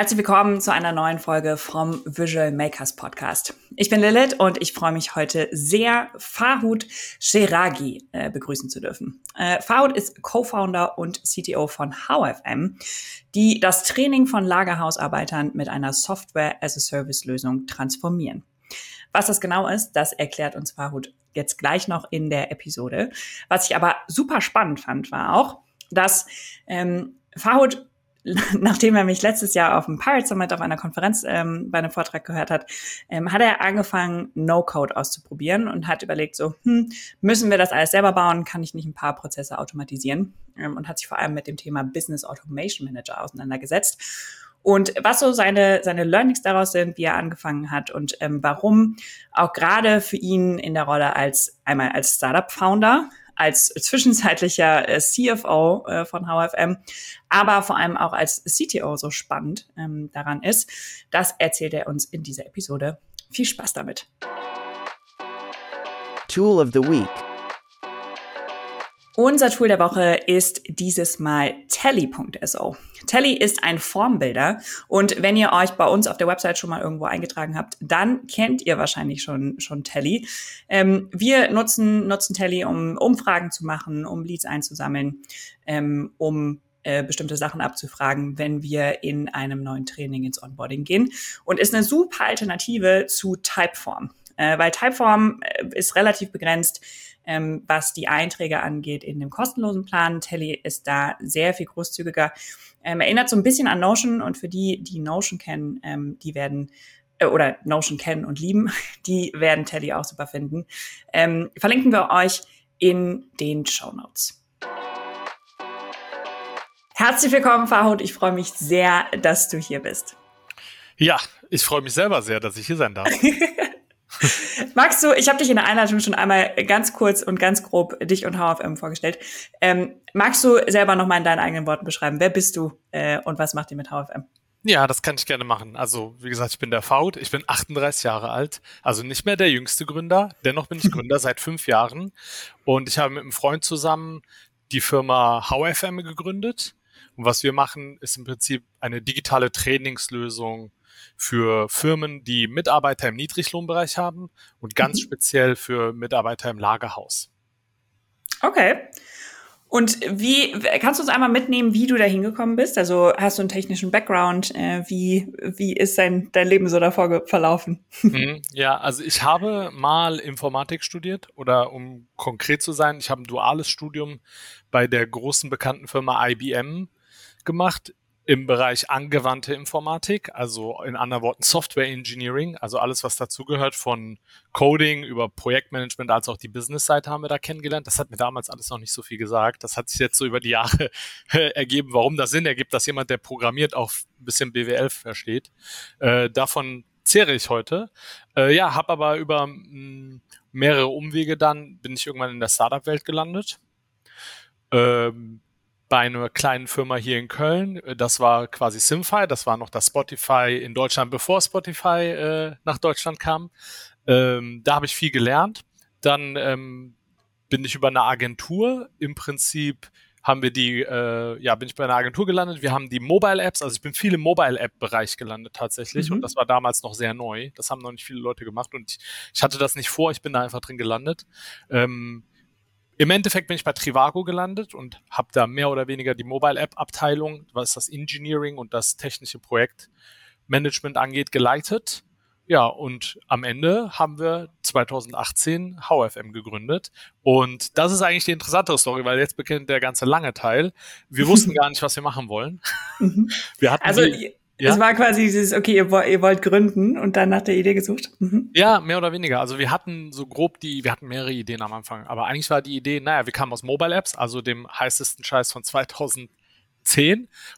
Herzlich willkommen zu einer neuen Folge vom Visual Makers Podcast. Ich bin Lilith und ich freue mich heute sehr, Fahud Sheragi äh, begrüßen zu dürfen. Äh, Fahud ist Co-Founder und CTO von HowFM, die das Training von Lagerhausarbeitern mit einer Software-as-a-Service-Lösung transformieren. Was das genau ist, das erklärt uns Fahud jetzt gleich noch in der Episode. Was ich aber super spannend fand, war auch, dass ähm, Fahud nachdem er mich letztes Jahr auf dem Pirate Summit auf einer Konferenz ähm, bei einem Vortrag gehört hat, ähm, hat er angefangen, No-Code auszuprobieren und hat überlegt, so, hm, müssen wir das alles selber bauen? Kann ich nicht ein paar Prozesse automatisieren? Ähm, und hat sich vor allem mit dem Thema Business Automation Manager auseinandergesetzt. Und was so seine, seine Learnings daraus sind, wie er angefangen hat und ähm, warum auch gerade für ihn in der Rolle als einmal als Startup-Founder, als zwischenzeitlicher äh, CFO äh, von HFM, aber vor allem auch als CTO so spannend ähm, daran ist. Das erzählt er uns in dieser Episode. Viel Spaß damit. Tool of the Week. Unser Tool der Woche ist dieses Mal Tally.so. Tally ist ein Formbilder und wenn ihr euch bei uns auf der Website schon mal irgendwo eingetragen habt, dann kennt ihr wahrscheinlich schon, schon Tally. Ähm, wir nutzen, nutzen Tally, um Umfragen zu machen, um Leads einzusammeln, ähm, um äh, bestimmte Sachen abzufragen, wenn wir in einem neuen Training ins Onboarding gehen und ist eine super Alternative zu Typeform, äh, weil Typeform äh, ist relativ begrenzt ähm, was die Einträge angeht in dem kostenlosen Plan. Telly ist da sehr viel großzügiger. Ähm, erinnert so ein bisschen an Notion und für die, die Notion kennen, ähm, die werden äh, oder Notion kennen und lieben, die werden Telly auch super finden. Ähm, verlinken wir euch in den Show Notes. Herzlich willkommen, Fahut. Ich freue mich sehr, dass du hier bist. Ja, ich freue mich selber sehr, dass ich hier sein darf. Magst du, ich habe dich in der Einleitung schon einmal ganz kurz und ganz grob dich und HFM vorgestellt. Ähm, magst du selber nochmal in deinen eigenen Worten beschreiben, wer bist du äh, und was macht ihr mit HFM? Ja, das kann ich gerne machen. Also, wie gesagt, ich bin der Faut, ich bin 38 Jahre alt, also nicht mehr der jüngste Gründer, dennoch bin ich Gründer seit fünf Jahren und ich habe mit einem Freund zusammen die Firma HFM gegründet. Und was wir machen, ist im Prinzip eine digitale Trainingslösung für Firmen, die Mitarbeiter im Niedriglohnbereich haben und ganz mhm. speziell für Mitarbeiter im Lagerhaus. Okay. Und wie kannst du uns einmal mitnehmen, wie du da hingekommen bist? Also hast du einen technischen Background? Äh, wie, wie ist dein, dein Leben so davor verlaufen? Mhm, ja, also ich habe mal Informatik studiert oder um konkret zu sein, ich habe ein duales Studium bei der großen bekannten Firma IBM gemacht im Bereich angewandte Informatik, also in anderen Worten Software Engineering, also alles, was dazugehört, von Coding über Projektmanagement als auch die Business-Seite haben wir da kennengelernt. Das hat mir damals alles noch nicht so viel gesagt. Das hat sich jetzt so über die Jahre ergeben, warum das Sinn ergibt, dass jemand, der programmiert, auch ein bisschen BWL versteht. Äh, davon zehre ich heute. Äh, ja, habe aber über mh, mm, mehrere Umwege dann, bin ich irgendwann in der Startup-Welt gelandet. Ähm, bei einer kleinen Firma hier in Köln. Das war quasi Simfy, das war noch das Spotify in Deutschland, bevor Spotify äh, nach Deutschland kam. Ähm, da habe ich viel gelernt. Dann ähm, bin ich über eine Agentur im Prinzip haben wir die, äh, ja, bin ich bei einer Agentur gelandet. Wir haben die Mobile Apps, also ich bin viel im Mobile App Bereich gelandet tatsächlich mhm. und das war damals noch sehr neu. Das haben noch nicht viele Leute gemacht und ich, ich hatte das nicht vor. Ich bin da einfach drin gelandet. Ähm, im Endeffekt bin ich bei Trivago gelandet und habe da mehr oder weniger die Mobile-App-Abteilung, was das Engineering und das technische Projektmanagement angeht, geleitet. Ja, und am Ende haben wir 2018 HFM gegründet. Und das ist eigentlich die interessantere Story, weil jetzt beginnt der ganze lange Teil. Wir wussten gar nicht, was wir machen wollen. Mhm. Wir hatten also, die, ja? Es war quasi dieses, okay, ihr, ihr, wollt gründen und dann nach der Idee gesucht. Mhm. Ja, mehr oder weniger. Also wir hatten so grob die, wir hatten mehrere Ideen am Anfang, aber eigentlich war die Idee, naja, wir kamen aus Mobile Apps, also dem heißesten Scheiß von 2010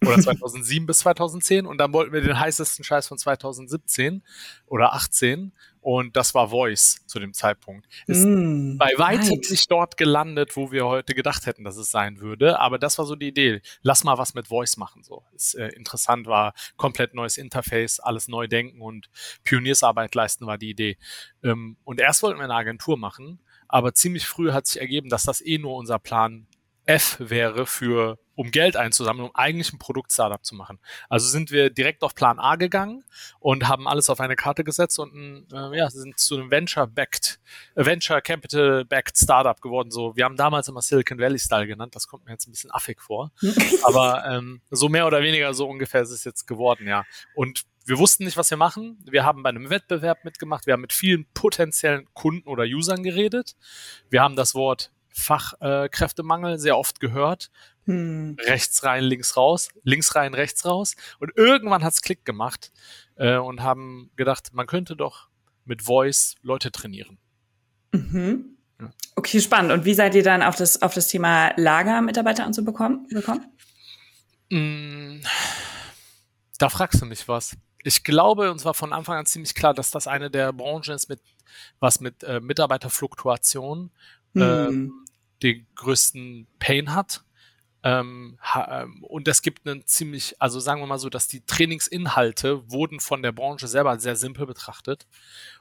oder 2007 bis 2010 und dann wollten wir den heißesten Scheiß von 2017 oder 18 und das war Voice zu dem Zeitpunkt. Ist mm, bei weitem right. nicht dort gelandet, wo wir heute gedacht hätten, dass es sein würde, aber das war so die Idee. Lass mal was mit Voice machen, so. Ist äh, interessant war, komplett neues Interface, alles neu denken und Pioniersarbeit leisten war die Idee. Ähm, und erst wollten wir eine Agentur machen, aber ziemlich früh hat sich ergeben, dass das eh nur unser Plan F wäre für um Geld einzusammeln, um eigentlich ein Produkt-Startup zu machen. Also sind wir direkt auf Plan A gegangen und haben alles auf eine Karte gesetzt und ein, äh, ja, sind zu einem Venture-backed, äh, Venture Capital-backed Startup geworden. So, wir haben damals immer Silicon Valley Style genannt. Das kommt mir jetzt ein bisschen affig vor, aber ähm, so mehr oder weniger so ungefähr ist es jetzt geworden, ja. Und wir wussten nicht, was wir machen. Wir haben bei einem Wettbewerb mitgemacht. Wir haben mit vielen potenziellen Kunden oder Usern geredet. Wir haben das Wort Fachkräftemangel sehr oft gehört. Hm. Rechts rein, links raus, links rein, rechts raus. Und irgendwann hat's Klick gemacht äh, und haben gedacht, man könnte doch mit Voice Leute trainieren. Mhm. Okay, spannend. Und wie seid ihr dann auf das, auf das Thema Lager Mitarbeiter anzubekommen? Bekommen? Mm, da fragst du mich was. Ich glaube, uns war von Anfang an ziemlich klar, dass das eine der Branchen ist, mit was mit äh, Mitarbeiterfluktuation hm. äh, den größten Pain hat. Ähm, ähm, und es gibt einen ziemlich, also sagen wir mal so, dass die Trainingsinhalte wurden von der Branche selber sehr simpel betrachtet.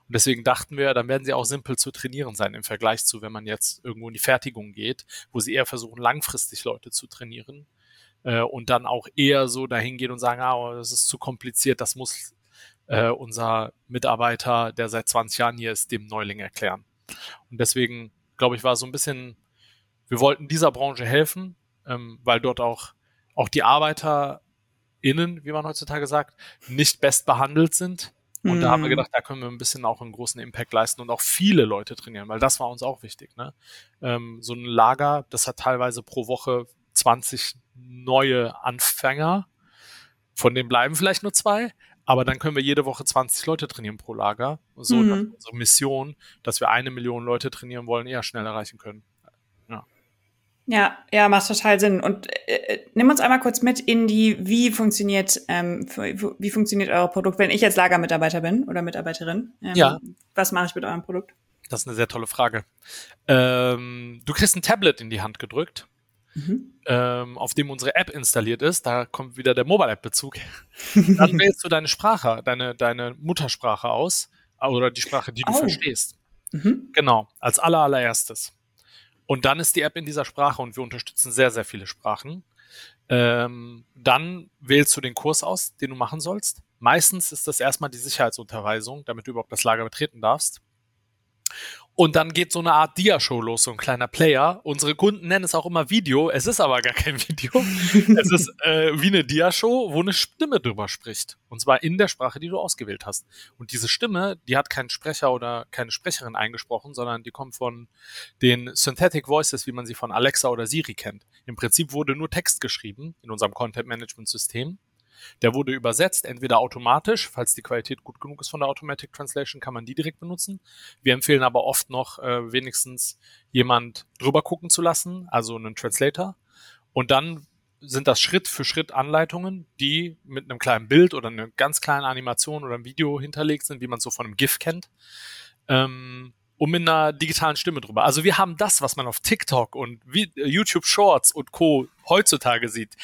Und deswegen dachten wir, dann werden sie auch simpel zu trainieren sein im Vergleich zu, wenn man jetzt irgendwo in die Fertigung geht, wo sie eher versuchen, langfristig Leute zu trainieren. Äh, und dann auch eher so dahin gehen und sagen, ah, das ist zu kompliziert, das muss äh, unser Mitarbeiter, der seit 20 Jahren hier ist, dem Neuling erklären. Und deswegen, glaube ich, war so ein bisschen, wir wollten dieser Branche helfen, ähm, weil dort auch, auch die ArbeiterInnen, wie man heutzutage sagt, nicht best behandelt sind. Und mm. da haben wir mhm. gedacht, da können wir ein bisschen auch einen großen Impact leisten und auch viele Leute trainieren, weil das war uns auch wichtig. Ne? Ähm, so ein Lager, das hat teilweise pro Woche 20 neue Anfänger. Von denen bleiben vielleicht nur zwei, aber dann können wir jede Woche 20 Leute trainieren pro Lager. So mhm. unsere Mission, dass wir eine Million Leute trainieren wollen, eher schnell erreichen können. Ja. Ja, macht total Sinn. Und äh, äh nimm uns einmal kurz mit in die, wie funktioniert, ähm, wie funktioniert euer Produkt, wenn ich jetzt Lagermitarbeiter bin oder Mitarbeiterin? Ähm, ja. Was mache ich mit eurem Produkt? Das ist eine sehr tolle Frage. Ähm, du kriegst ein Tablet in die Hand gedrückt mhm. ähm, auf dem unsere App installiert ist, da kommt wieder der Mobile-App-Bezug. Dann wählst du deine Sprache, deine, deine Muttersprache aus oder die Sprache, die du oh. verstehst. Mhm. Genau, als aller, allererstes. Und dann ist die App in dieser Sprache und wir unterstützen sehr, sehr viele Sprachen. Ähm, dann wählst du den Kurs aus, den du machen sollst. Meistens ist das erstmal die Sicherheitsunterweisung, damit du überhaupt das Lager betreten darfst. Und dann geht so eine Art Dia-Show los, so ein kleiner Player. Unsere Kunden nennen es auch immer Video. Es ist aber gar kein Video. es ist äh, wie eine Dia-Show, wo eine Stimme drüber spricht. Und zwar in der Sprache, die du ausgewählt hast. Und diese Stimme, die hat keinen Sprecher oder keine Sprecherin eingesprochen, sondern die kommt von den Synthetic Voices, wie man sie von Alexa oder Siri kennt. Im Prinzip wurde nur Text geschrieben in unserem Content-Management-System. Der wurde übersetzt, entweder automatisch, falls die Qualität gut genug ist von der Automatic Translation, kann man die direkt benutzen. Wir empfehlen aber oft noch äh, wenigstens jemand drüber gucken zu lassen, also einen Translator. Und dann sind das Schritt für Schritt Anleitungen, die mit einem kleinen Bild oder einer ganz kleinen Animation oder einem Video hinterlegt sind, wie man es so von einem GIF kennt. Ähm, und mit einer digitalen Stimme drüber. Also wir haben das, was man auf TikTok und YouTube Shorts und Co. heutzutage sieht,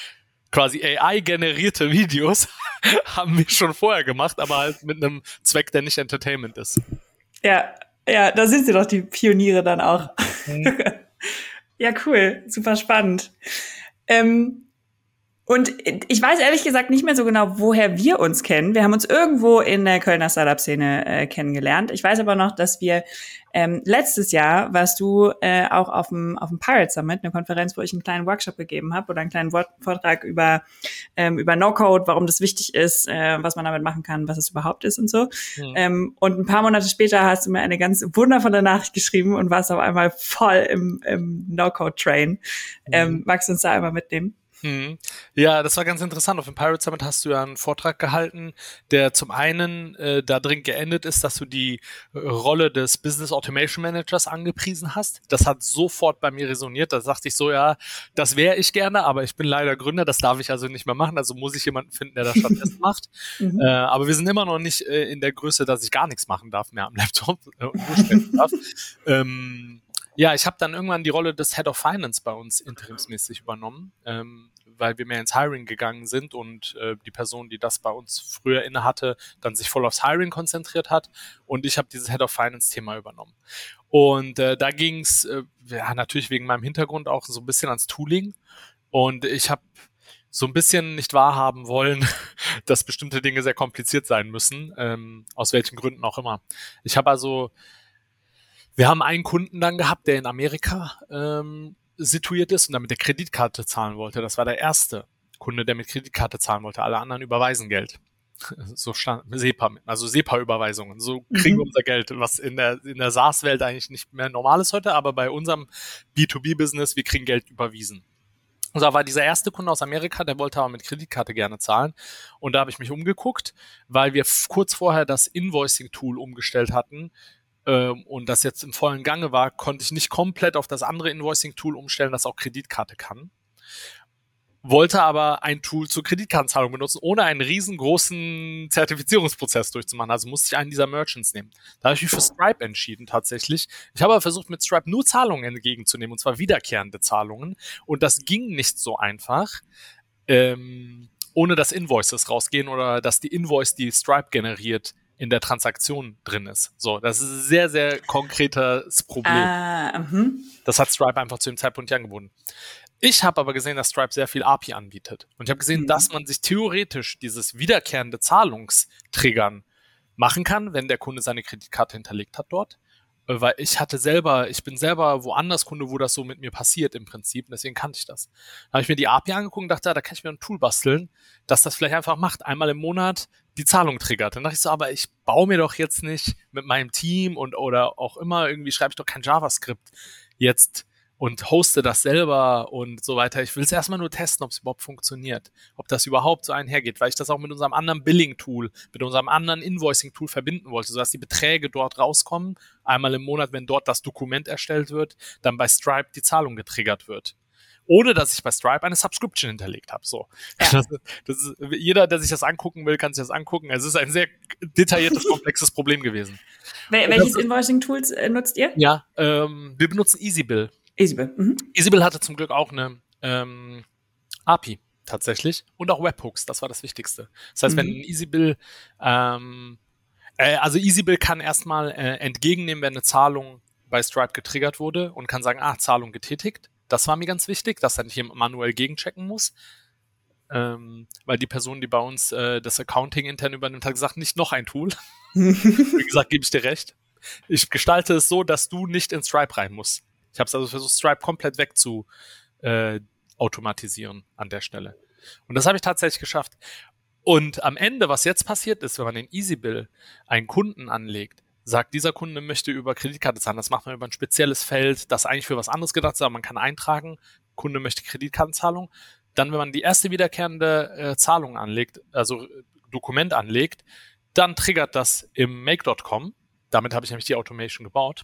quasi AI-generierte Videos haben wir schon vorher gemacht, aber halt mit einem Zweck, der nicht Entertainment ist. Ja, ja, da sind sie doch die Pioniere dann auch. Mhm. ja, cool, super spannend. Ähm, und ich weiß ehrlich gesagt nicht mehr so genau, woher wir uns kennen. Wir haben uns irgendwo in der Kölner Startup-Szene äh, kennengelernt. Ich weiß aber noch, dass wir ähm, letztes Jahr warst du äh, auch auf dem, auf dem Pirate Summit, eine Konferenz, wo ich einen kleinen Workshop gegeben habe oder einen kleinen Wort Vortrag über, ähm, über No-Code, warum das wichtig ist, äh, was man damit machen kann, was es überhaupt ist und so. Mhm. Ähm, und ein paar Monate später hast du mir eine ganz wundervolle Nachricht geschrieben und warst auf einmal voll im, im No-Code-Train. Mhm. Ähm, magst du uns da einmal mitnehmen? Hm. Ja, das war ganz interessant. Auf dem Pirate Summit hast du ja einen Vortrag gehalten, der zum einen äh, da drin geendet ist, dass du die äh, Rolle des Business Automation Managers angepriesen hast. Das hat sofort bei mir resoniert. Da sagte ich so, ja, das wäre ich gerne, aber ich bin leider Gründer, das darf ich also nicht mehr machen. Also muss ich jemanden finden, der das stattdessen macht. Mhm. Äh, aber wir sind immer noch nicht äh, in der Größe, dass ich gar nichts machen darf mehr am Laptop äh, und nur darf. ähm, ja, ich habe dann irgendwann die Rolle des Head of Finance bei uns interimsmäßig übernommen, ähm, weil wir mehr ins Hiring gegangen sind und äh, die Person, die das bei uns früher inne hatte, dann sich voll aufs Hiring konzentriert hat und ich habe dieses Head of Finance-Thema übernommen. Und äh, da ging es äh, ja, natürlich wegen meinem Hintergrund auch so ein bisschen ans Tooling. Und ich habe so ein bisschen nicht wahrhaben wollen, dass bestimmte Dinge sehr kompliziert sein müssen, ähm, aus welchen Gründen auch immer. Ich habe also, wir haben einen Kunden dann gehabt, der in Amerika ähm, situiert ist und damit der Kreditkarte zahlen wollte. Das war der erste Kunde, der mit Kreditkarte zahlen wollte. Alle anderen überweisen Geld. So stand SEPA, also SEPA-Überweisungen. So kriegen mhm. wir unser Geld, was in der, in der SaaS-Welt eigentlich nicht mehr normal ist heute, aber bei unserem B2B-Business, wir kriegen Geld überwiesen. Und da war dieser erste Kunde aus Amerika, der wollte aber mit Kreditkarte gerne zahlen. Und da habe ich mich umgeguckt, weil wir kurz vorher das Invoicing-Tool umgestellt hatten ähm, und das jetzt im vollen Gange war, konnte ich nicht komplett auf das andere Invoicing-Tool umstellen, das auch Kreditkarte kann wollte aber ein Tool zur Kreditkartenzahlung benutzen, ohne einen riesengroßen Zertifizierungsprozess durchzumachen. Also musste ich einen dieser Merchants nehmen. Da habe ich mich für Stripe entschieden tatsächlich. Ich habe aber versucht, mit Stripe nur Zahlungen entgegenzunehmen, und zwar wiederkehrende Zahlungen. Und das ging nicht so einfach. Ähm, ohne dass Invoices rausgehen oder dass die Invoice, die Stripe generiert, in der Transaktion drin ist. So, das ist ein sehr, sehr konkretes Problem. Ah, uh, das hat Stripe einfach zu dem Zeitpunkt nicht angeboten. Ich habe aber gesehen, dass Stripe sehr viel API anbietet. Und ich habe gesehen, mhm. dass man sich theoretisch dieses wiederkehrende Zahlungstriggern machen kann, wenn der Kunde seine Kreditkarte hinterlegt hat dort. Weil ich hatte selber, ich bin selber woanders Kunde, wo das so mit mir passiert im Prinzip. Deswegen kannte ich das. Da habe ich mir die API angeguckt und dachte, ja, da kann ich mir ein Tool basteln, dass das vielleicht einfach macht, einmal im Monat die Zahlung triggert. Dann dachte ich so, aber ich baue mir doch jetzt nicht mit meinem Team und oder auch immer irgendwie schreibe ich doch kein JavaScript jetzt und hoste das selber und so weiter. Ich will es erstmal nur testen, ob es überhaupt funktioniert, ob das überhaupt so einhergeht, weil ich das auch mit unserem anderen Billing-Tool, mit unserem anderen Invoicing-Tool verbinden wollte, sodass die Beträge dort rauskommen, einmal im Monat, wenn dort das Dokument erstellt wird, dann bei Stripe die Zahlung getriggert wird ohne dass ich bei Stripe eine Subscription hinterlegt habe. So. Ja. Das, das ist, jeder, der sich das angucken will, kann sich das angucken. Es ist ein sehr detailliertes, komplexes Problem gewesen. Wel welches Invoicing-Tools äh, nutzt ihr? Ja, ähm, wir benutzen EasyBill. Easybill. Mhm. Easybill hatte zum Glück auch eine ähm, API tatsächlich und auch Webhooks, das war das Wichtigste. Das heißt, mhm. wenn Easybill, ähm, äh, also Easybill kann erstmal äh, entgegennehmen, wenn eine Zahlung bei Stripe getriggert wurde und kann sagen, ah, Zahlung getätigt. Das war mir ganz wichtig, dass er nicht jemand manuell gegenchecken muss. Ähm, weil die Person, die bei uns äh, das Accounting intern übernimmt, hat gesagt, nicht noch ein Tool. Wie gesagt, gebe ich dir recht. Ich gestalte es so, dass du nicht in Stripe rein musst. Ich habe es also versucht, Stripe komplett weg zu äh, automatisieren an der Stelle. Und das habe ich tatsächlich geschafft. Und am Ende, was jetzt passiert ist, wenn man den EasyBill einen Kunden anlegt, sagt, dieser Kunde möchte über Kreditkarte zahlen. Das macht man über ein spezielles Feld, das eigentlich für was anderes gedacht ist, aber man kann eintragen, Kunde möchte Kreditkartenzahlung. Dann, wenn man die erste wiederkehrende äh, Zahlung anlegt, also äh, Dokument anlegt, dann triggert das im Make.com. Damit habe ich nämlich die Automation gebaut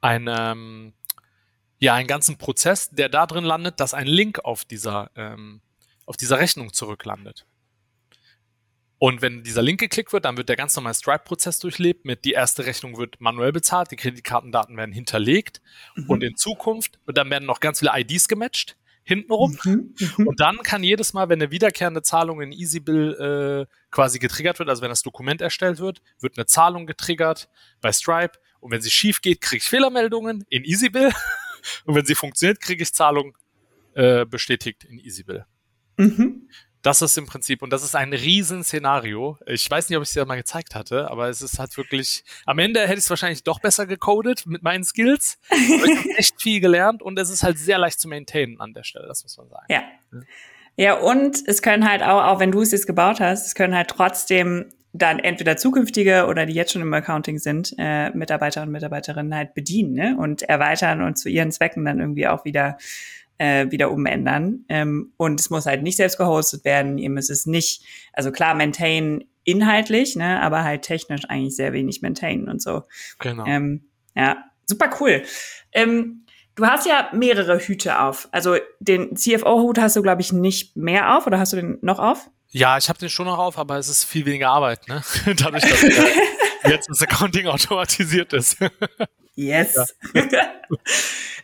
ein, ähm, ja, einen ganzen Prozess, der da drin landet, dass ein Link auf dieser, ähm, auf dieser Rechnung zurücklandet. Und wenn dieser Link geklickt wird, dann wird der ganz normale Stripe-Prozess durchlebt mit die erste Rechnung wird manuell bezahlt, die Kreditkartendaten werden hinterlegt mhm. und in Zukunft, dann werden noch ganz viele IDs gematcht hintenrum. Mhm, mhm. Und dann kann jedes Mal, wenn eine wiederkehrende Zahlung in EasyBill äh, quasi getriggert wird, also wenn das Dokument erstellt wird, wird eine Zahlung getriggert bei Stripe. Und wenn sie schief geht, kriege ich Fehlermeldungen in EasyBill. Und wenn sie funktioniert, kriege ich Zahlung äh, bestätigt in EasyBill. Mhm. Das ist im Prinzip, und das ist ein Riesenszenario. Ich weiß nicht, ob ich es dir mal gezeigt hatte, aber es ist halt wirklich, am Ende hätte ich es wahrscheinlich doch besser gecodet mit meinen Skills. ich habe echt viel gelernt und es ist halt sehr leicht zu maintainen an der Stelle, das muss man sagen. Ja. Ja, und es können halt auch, auch wenn du es jetzt gebaut hast, es können halt trotzdem dann entweder zukünftige oder die jetzt schon im Accounting sind, äh, Mitarbeiter und Mitarbeiterinnen halt bedienen ne? und erweitern und zu ihren Zwecken dann irgendwie auch wieder äh, wieder umändern. Ähm, und es muss halt nicht selbst gehostet werden. Ihr müsst es nicht, also klar, maintain inhaltlich, ne, aber halt technisch eigentlich sehr wenig maintainen und so. Genau. Ähm, ja, super cool. Ähm, du hast ja mehrere Hüte auf. Also den CFO-Hut hast du, glaube ich, nicht mehr auf oder hast du den noch auf? Ja, ich habe den schon noch auf, aber es ist viel weniger Arbeit, ne? Dadurch, dass jetzt das Accounting automatisiert ist. Yes. Ja.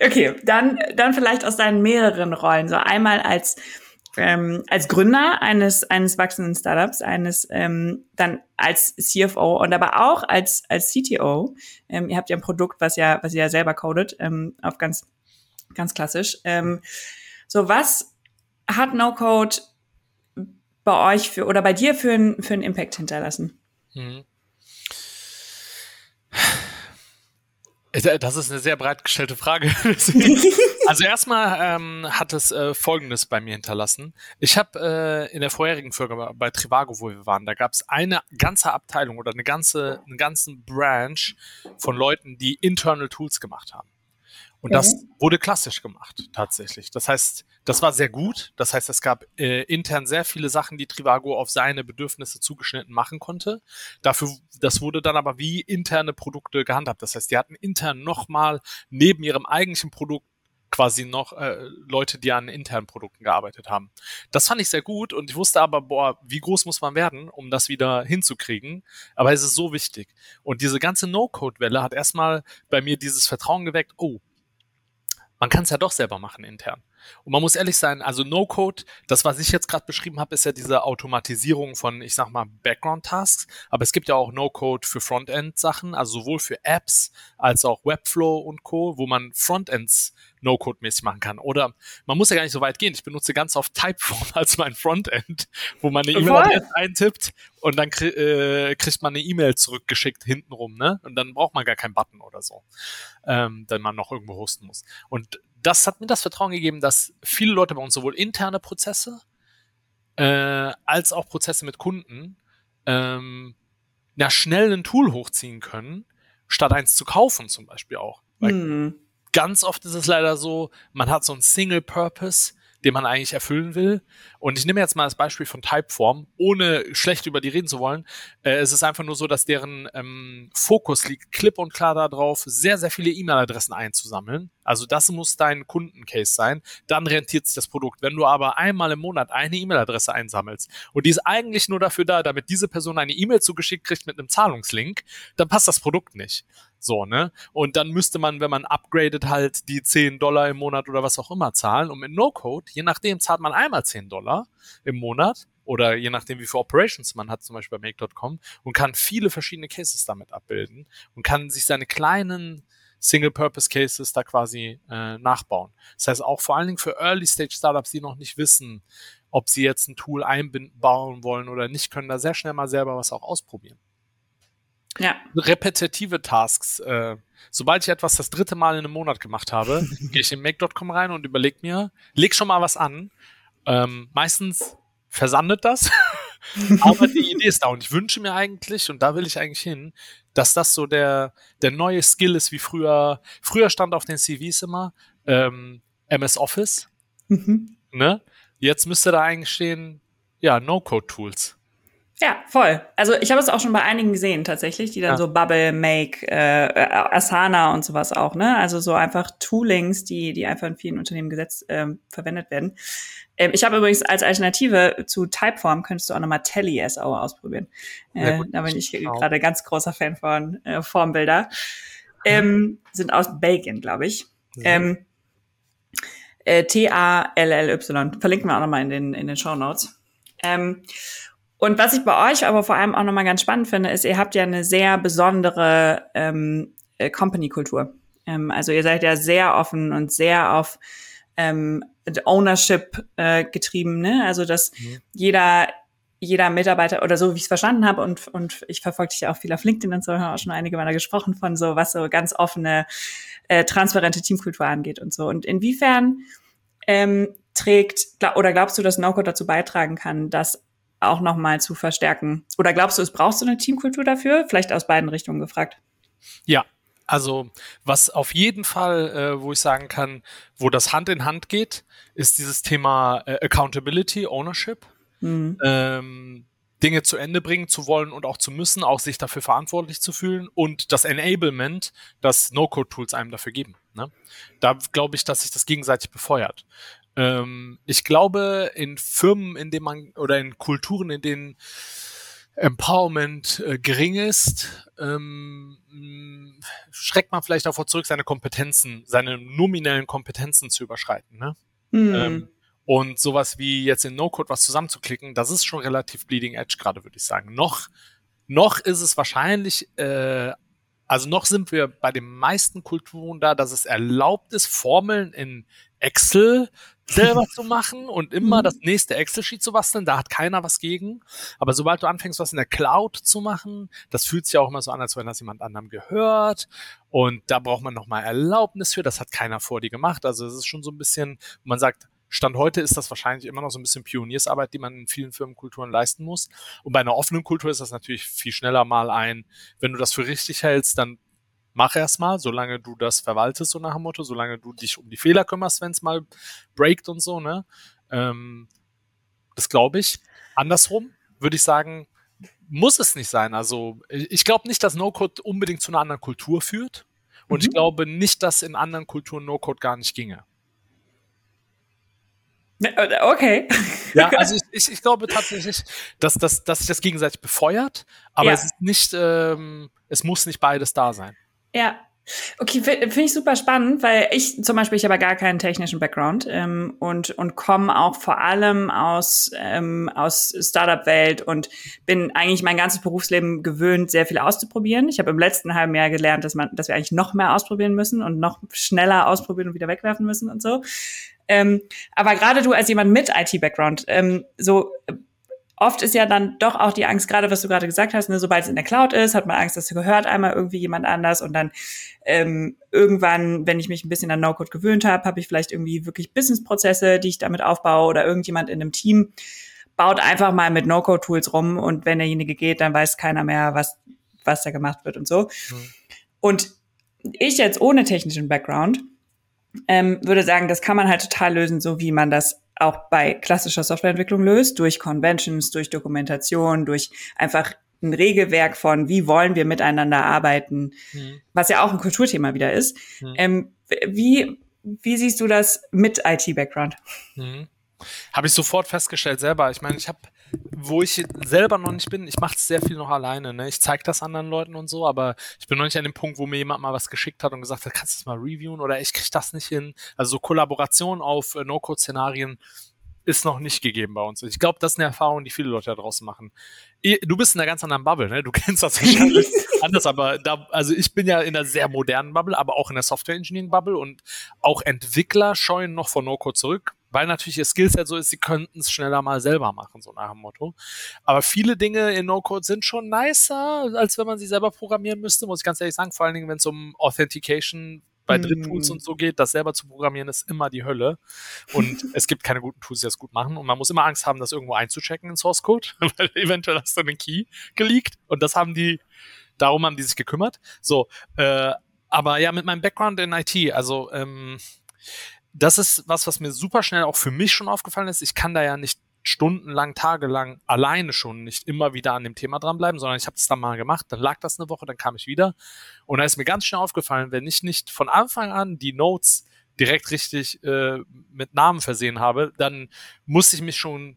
okay, dann, dann vielleicht aus deinen mehreren Rollen. So einmal als, ähm, als Gründer eines, eines wachsenden Startups, eines ähm, dann als CFO und aber auch als, als CTO. Ähm, ihr habt ja ein Produkt, was ja, was ihr ja selber codet, ähm, auf ganz, ganz klassisch. Ähm, So, was hat No-Code bei euch für oder bei dir für, ein, für einen Impact hinterlassen? Mhm. Das ist eine sehr breit gestellte Frage. also erstmal ähm, hat es äh, Folgendes bei mir hinterlassen. Ich habe äh, in der vorherigen Folge bei Trivago, wo wir waren, da gab es eine ganze Abteilung oder eine ganze, einen ganzen Branch von Leuten, die Internal Tools gemacht haben. Und das mhm. wurde klassisch gemacht, tatsächlich. Das heißt, das war sehr gut. Das heißt, es gab äh, intern sehr viele Sachen, die Trivago auf seine Bedürfnisse zugeschnitten machen konnte. Dafür, das wurde dann aber wie interne Produkte gehandhabt. Das heißt, die hatten intern nochmal neben ihrem eigentlichen Produkt quasi noch äh, Leute, die an internen Produkten gearbeitet haben. Das fand ich sehr gut und ich wusste aber, boah, wie groß muss man werden, um das wieder hinzukriegen. Aber es ist so wichtig. Und diese ganze No-Code-Welle hat erstmal bei mir dieses Vertrauen geweckt, oh, man kann es ja doch selber machen intern. Und man muss ehrlich sein, also No-Code, das, was ich jetzt gerade beschrieben habe, ist ja diese Automatisierung von, ich sag mal, Background-Tasks. Aber es gibt ja auch No-Code für Frontend-Sachen, also sowohl für Apps als auch Webflow und Co., wo man Frontends No-Code-mäßig machen kann. Oder man muss ja gar nicht so weit gehen. Ich benutze ganz oft Typeform als mein Frontend, wo man eine E-Mail-Adresse eintippt und dann krie äh, kriegt man eine E-Mail zurückgeschickt hintenrum, ne? Und dann braucht man gar keinen Button oder so, ähm, den man noch irgendwo hosten muss. Und das hat mir das Vertrauen gegeben, dass viele Leute bei uns sowohl interne Prozesse äh, als auch Prozesse mit Kunden ähm, ja, schnell ein Tool hochziehen können, statt eins zu kaufen zum Beispiel auch. Weil hm. Ganz oft ist es leider so, man hat so ein Single Purpose, den man eigentlich erfüllen will. Und ich nehme jetzt mal das Beispiel von Typeform, ohne schlecht über die reden zu wollen. Äh, es ist einfach nur so, dass deren ähm, Fokus liegt klipp und klar darauf, sehr, sehr viele E-Mail-Adressen einzusammeln. Also das muss dein Kundencase sein. Dann rentiert sich das Produkt. Wenn du aber einmal im Monat eine E-Mail-Adresse einsammelst und die ist eigentlich nur dafür da, damit diese Person eine E-Mail zugeschickt kriegt mit einem Zahlungslink, dann passt das Produkt nicht. So, ne? Und dann müsste man, wenn man upgradet, halt die 10 Dollar im Monat oder was auch immer zahlen. Und mit No-Code, je nachdem, zahlt man einmal 10 Dollar im Monat oder je nachdem, wie viele Operations man hat, zum Beispiel bei Make.com und kann viele verschiedene Cases damit abbilden und kann sich seine kleinen Single-Purpose-Cases da quasi äh, nachbauen. Das heißt, auch vor allen Dingen für Early-Stage-Startups, die noch nicht wissen, ob sie jetzt ein Tool einbauen wollen oder nicht, können da sehr schnell mal selber was auch ausprobieren. Ja. Repetitive Tasks. Äh, sobald ich etwas das dritte Mal in einem Monat gemacht habe, gehe ich in Make.com rein und überlege mir, leg schon mal was an. Ähm, meistens versandet das, aber die Idee ist da und ich wünsche mir eigentlich, und da will ich eigentlich hin, dass das so der, der neue Skill ist wie früher. Früher stand auf den CVs immer ähm, MS Office. Mhm. Ne? Jetzt müsste da eigentlich stehen, ja, No-Code-Tools. Ja, voll. Also ich habe es auch schon bei einigen gesehen tatsächlich, die dann ja. so Bubble, Make, äh, äh, Asana und sowas auch, ne? Also so einfach Toolings, die, die einfach in vielen Unternehmen gesetzt ähm, verwendet werden. Ähm, ich habe übrigens als Alternative zu Typeform könntest du auch nochmal Tally SO ausprobieren. Äh, da bin ich gerade ganz großer Fan von äh, Formbilder. Ähm, sind aus Belgien, glaube ich. Ähm, äh, T-A-L-L-Y. Verlinken wir auch nochmal in den, in den Show Notes. Ähm, und was ich bei euch aber vor allem auch nochmal ganz spannend finde, ist, ihr habt ja eine sehr besondere ähm, äh, Company-Kultur. Ähm, also ihr seid ja sehr offen und sehr auf ähm, Ownership äh, getrieben, ne? Also dass mhm. jeder jeder Mitarbeiter oder so, wie ich es verstanden habe und, und ich verfolge dich ja auch viel auf LinkedIn und so, haben auch schon einige Mal gesprochen von so, was so ganz offene, äh, transparente Teamkultur angeht und so. Und inwiefern ähm, trägt oder glaubst du, dass No-Code dazu beitragen kann, dass auch nochmal zu verstärken? Oder glaubst du, es brauchst du eine Teamkultur dafür? Vielleicht aus beiden Richtungen gefragt. Ja, also was auf jeden Fall, äh, wo ich sagen kann, wo das Hand in Hand geht, ist dieses Thema äh, Accountability, Ownership. Mhm. Ähm, Dinge zu Ende bringen zu wollen und auch zu müssen, auch sich dafür verantwortlich zu fühlen und das Enablement, das No-Code-Tools einem dafür geben. Ne? Da glaube ich, dass sich das gegenseitig befeuert. Ähm, ich glaube, in Firmen, in denen man oder in Kulturen, in denen Empowerment äh, gering ist, ähm, schreckt man vielleicht davor zurück, seine Kompetenzen, seine nominellen Kompetenzen zu überschreiten. Ne? Mhm. Ähm, und sowas wie jetzt in No-Code was zusammenzuklicken, das ist schon relativ bleeding edge gerade, würde ich sagen. Noch, noch ist es wahrscheinlich, äh, also noch sind wir bei den meisten Kulturen da, dass es erlaubt ist, Formeln in Excel selber zu machen und immer mhm. das nächste Excel-Sheet zu basteln, da hat keiner was gegen. Aber sobald du anfängst, was in der Cloud zu machen, das fühlt sich ja auch immer so an, als wenn das jemand anderem gehört. Und da braucht man nochmal Erlaubnis für, das hat keiner vor dir gemacht. Also es ist schon so ein bisschen, man sagt, Stand heute ist das wahrscheinlich immer noch so ein bisschen Pioniersarbeit, die man in vielen Firmenkulturen leisten muss. Und bei einer offenen Kultur ist das natürlich viel schneller mal ein, wenn du das für richtig hältst, dann mach erstmal, solange du das verwaltest, so nach dem Motto, solange du dich um die Fehler kümmerst, wenn es mal breakt und so, ne? Ähm, das glaube ich. Andersrum würde ich sagen, muss es nicht sein. Also ich glaube nicht, dass No-Code unbedingt zu einer anderen Kultur führt. Und mhm. ich glaube nicht, dass in anderen Kulturen No-Code gar nicht ginge. Ne, äh, okay. Ja, also ich, ich, ich glaube tatsächlich, dass, dass, dass sich das gegenseitig befeuert, aber ja. es ist nicht, ähm, es muss nicht beides da sein. Ja. Okay, finde ich super spannend, weil ich zum Beispiel, ich habe gar keinen technischen Background ähm, und, und komme auch vor allem aus, ähm, aus Startup-Welt und bin eigentlich mein ganzes Berufsleben gewöhnt, sehr viel auszuprobieren. Ich habe im letzten halben Jahr gelernt, dass, man, dass wir eigentlich noch mehr ausprobieren müssen und noch schneller ausprobieren und wieder wegwerfen müssen und so. Ähm, aber gerade du als jemand mit IT-Background, ähm, so oft ist ja dann doch auch die Angst, gerade was du gerade gesagt hast, ne, sobald es in der Cloud ist, hat man Angst, dass gehört einmal irgendwie jemand anders und dann ähm, irgendwann, wenn ich mich ein bisschen an No-Code gewöhnt habe, habe ich vielleicht irgendwie wirklich Business-Prozesse, die ich damit aufbaue oder irgendjemand in einem Team baut einfach mal mit No-Code-Tools rum und wenn derjenige geht, dann weiß keiner mehr, was, was da gemacht wird und so. Mhm. Und ich jetzt ohne technischen Background ähm, würde sagen, das kann man halt total lösen, so wie man das auch bei klassischer Softwareentwicklung löst, durch Conventions, durch Dokumentation, durch einfach ein Regelwerk von, wie wollen wir miteinander arbeiten, mhm. was ja auch ein Kulturthema wieder ist. Mhm. Ähm, wie, wie siehst du das mit IT-Background? Mhm. Habe ich sofort festgestellt selber. Ich meine, ich habe wo ich selber noch nicht bin, ich mache sehr viel noch alleine. Ne? Ich zeige das anderen Leuten und so, aber ich bin noch nicht an dem Punkt, wo mir jemand mal was geschickt hat und gesagt hat, kannst du das mal reviewen oder ich kriege das nicht hin. Also so Kollaboration auf äh, No-Code-Szenarien ist noch nicht gegeben bei uns. Ich glaube, das ist eine Erfahrung, die viele Leute da draußen machen. Du bist in einer ganz anderen Bubble, ne? Du kennst das wahrscheinlich anders, aber da, also ich bin ja in einer sehr modernen Bubble, aber auch in der Software Engineering Bubble und auch Entwickler scheuen noch von No-Code zurück, weil natürlich ihr Skillset so ist, sie könnten es schneller mal selber machen, so nach dem Motto. Aber viele Dinge in No-Code sind schon nicer, als wenn man sie selber programmieren müsste, muss ich ganz ehrlich sagen. Vor allen Dingen, wenn es um Authentication bei Dritttools mm. und so geht, das selber zu programmieren ist immer die Hölle. Und es gibt keine guten Tools, die das gut machen. Und man muss immer Angst haben, das irgendwo einzuchecken in Source Code, weil eventuell hast du einen Key geleakt. Und das haben die, darum haben die sich gekümmert. So, äh, aber ja, mit meinem Background in IT, also ähm, das ist was, was mir super schnell auch für mich schon aufgefallen ist. Ich kann da ja nicht stundenlang, tagelang alleine schon nicht immer wieder an dem Thema dranbleiben, sondern ich habe es dann mal gemacht, dann lag das eine Woche, dann kam ich wieder. Und da ist mir ganz schnell aufgefallen, wenn ich nicht von Anfang an die Notes direkt richtig äh, mit Namen versehen habe, dann musste ich mich schon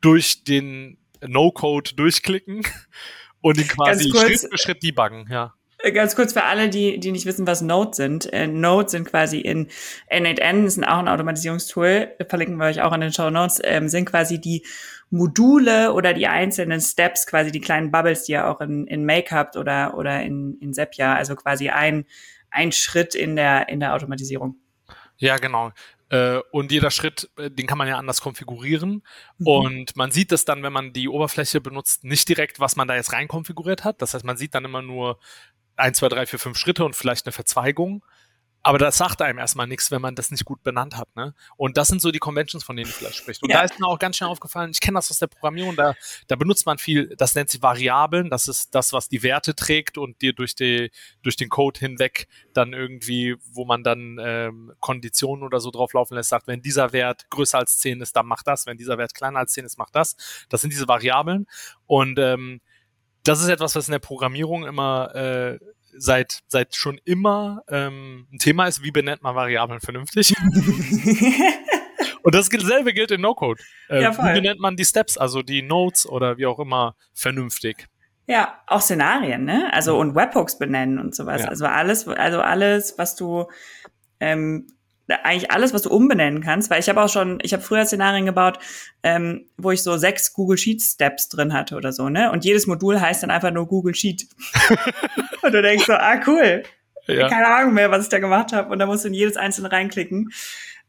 durch den No-Code durchklicken und ihn quasi Schritt für Schritt debuggen, ja. Äh, ganz kurz für alle, die, die nicht wissen, was Nodes sind. Äh, Nodes sind quasi in N8N, ist auch ein Automatisierungstool, verlinken wir euch auch in den Show Notes, ähm, sind quasi die Module oder die einzelnen Steps, quasi die kleinen Bubbles, die ihr auch in, in Make habt oder, oder in, in Sepia, also quasi ein, ein Schritt in der, in der Automatisierung. Ja, genau. Äh, und jeder Schritt, äh, den kann man ja anders konfigurieren. Mhm. Und man sieht es dann, wenn man die Oberfläche benutzt, nicht direkt, was man da jetzt rein konfiguriert hat. Das heißt, man sieht dann immer nur, 1, 2, 3, 4, 5 Schritte und vielleicht eine Verzweigung. Aber das sagt einem erstmal nichts, wenn man das nicht gut benannt hat. Ne? Und das sind so die Conventions, von denen du vielleicht sprichst. Und ja. da ist mir auch ganz schnell aufgefallen, ich kenne das aus der Programmierung, da, da benutzt man viel, das nennt sich Variablen, das ist das, was die Werte trägt und dir durch, die, durch den Code hinweg dann irgendwie, wo man dann ähm, Konditionen oder so drauflaufen lässt, sagt, wenn dieser Wert größer als 10 ist, dann mach das, wenn dieser Wert kleiner als 10 ist, mach das. Das sind diese Variablen. Und ähm, das ist etwas, was in der Programmierung immer äh, seit, seit schon immer ähm, ein Thema ist, wie benennt man Variablen vernünftig. Und dasselbe gilt in No-Code. Äh, ja, wie benennt man die Steps, also die Nodes oder wie auch immer, vernünftig? Ja, auch Szenarien, ne? Also und Webhooks benennen und sowas. Ja. Also alles, also alles, was du ähm, eigentlich alles, was du umbenennen kannst, weil ich habe auch schon, ich habe früher Szenarien gebaut, ähm, wo ich so sechs Google Sheet Steps drin hatte oder so, ne? Und jedes Modul heißt dann einfach nur Google Sheet. und du denkst so, ah cool, ja. keine Ahnung mehr, was ich da gemacht habe. Und da musst du in jedes einzelne reinklicken.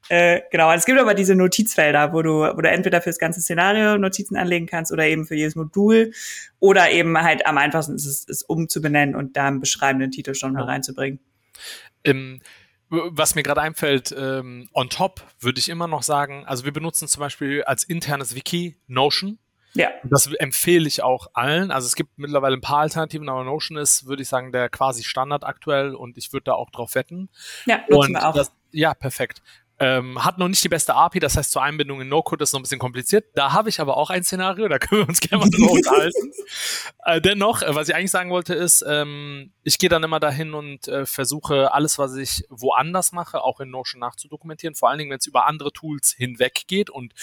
Äh, genau, es gibt aber diese Notizfelder, wo du, wo du entweder fürs ganze Szenario Notizen anlegen kannst oder eben für jedes Modul oder eben halt am einfachsten ist es, es umzubenennen und da einen beschreibenden Titel schon mal reinzubringen. Ähm, was mir gerade einfällt, ähm, on top würde ich immer noch sagen, also wir benutzen zum Beispiel als internes Wiki Notion. Ja. Das empfehle ich auch allen. Also es gibt mittlerweile ein paar Alternativen, aber Notion ist, würde ich sagen, der quasi Standard aktuell und ich würde da auch drauf wetten. Ja, nutzen und wir auch. Das, ja, perfekt. Ähm, hat noch nicht die beste API, das heißt zur Einbindung in No-Code ist noch ein bisschen kompliziert. Da habe ich aber auch ein Szenario, da können wir uns gerne mal drüber unterhalten. Äh, dennoch, äh, was ich eigentlich sagen wollte, ist, ähm, ich gehe dann immer dahin und äh, versuche alles, was ich woanders mache, auch in Notion nachzudokumentieren. Vor allen Dingen, wenn es über andere Tools hinweg geht und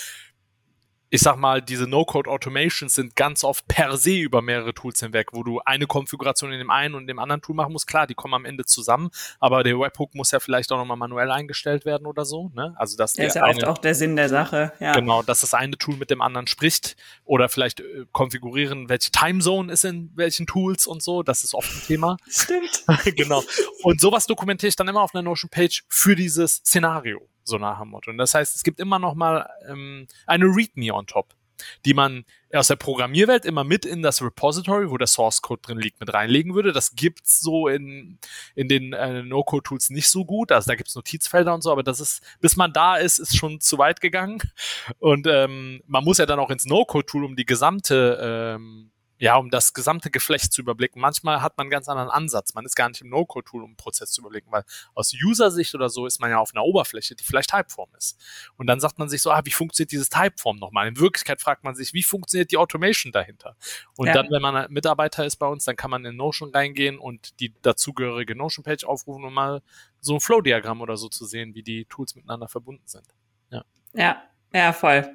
ich sag mal, diese No-Code-Automations sind ganz oft per se über mehrere Tools hinweg, wo du eine Konfiguration in dem einen und dem anderen Tool machen musst. Klar, die kommen am Ende zusammen, aber der Webhook muss ja vielleicht auch nochmal manuell eingestellt werden oder so. Ne? Also das ist ja oft auch der Sinn der Sache. Ja. Genau, dass das eine Tool mit dem anderen spricht oder vielleicht äh, konfigurieren, welche Timezone ist in welchen Tools und so. Das ist oft ein Thema. Stimmt. genau. Und sowas dokumentiere ich dann immer auf einer Notion-Page für dieses Szenario so nach dem Motto. Und das heißt, es gibt immer noch mal ähm, eine README on top, die man aus der Programmierwelt immer mit in das Repository, wo der Source Code drin liegt, mit reinlegen würde. Das gibt's so in, in den äh, No-Code-Tools nicht so gut. Also da gibt's Notizfelder und so, aber das ist, bis man da ist, ist schon zu weit gegangen. Und ähm, man muss ja dann auch ins No-Code-Tool, um die gesamte ähm, ja, um das gesamte Geflecht zu überblicken. Manchmal hat man einen ganz anderen Ansatz. Man ist gar nicht im No-Code-Tool, um einen Prozess zu überblicken, weil aus User-Sicht oder so ist man ja auf einer Oberfläche, die vielleicht Typeform ist. Und dann sagt man sich so, ah, wie funktioniert dieses Typeform nochmal? In Wirklichkeit fragt man sich, wie funktioniert die Automation dahinter? Und ja. dann, wenn man Mitarbeiter ist bei uns, dann kann man in Notion reingehen und die dazugehörige Notion-Page aufrufen, um mal so ein Flow-Diagramm oder so zu sehen, wie die Tools miteinander verbunden sind. Ja, ja, ja voll.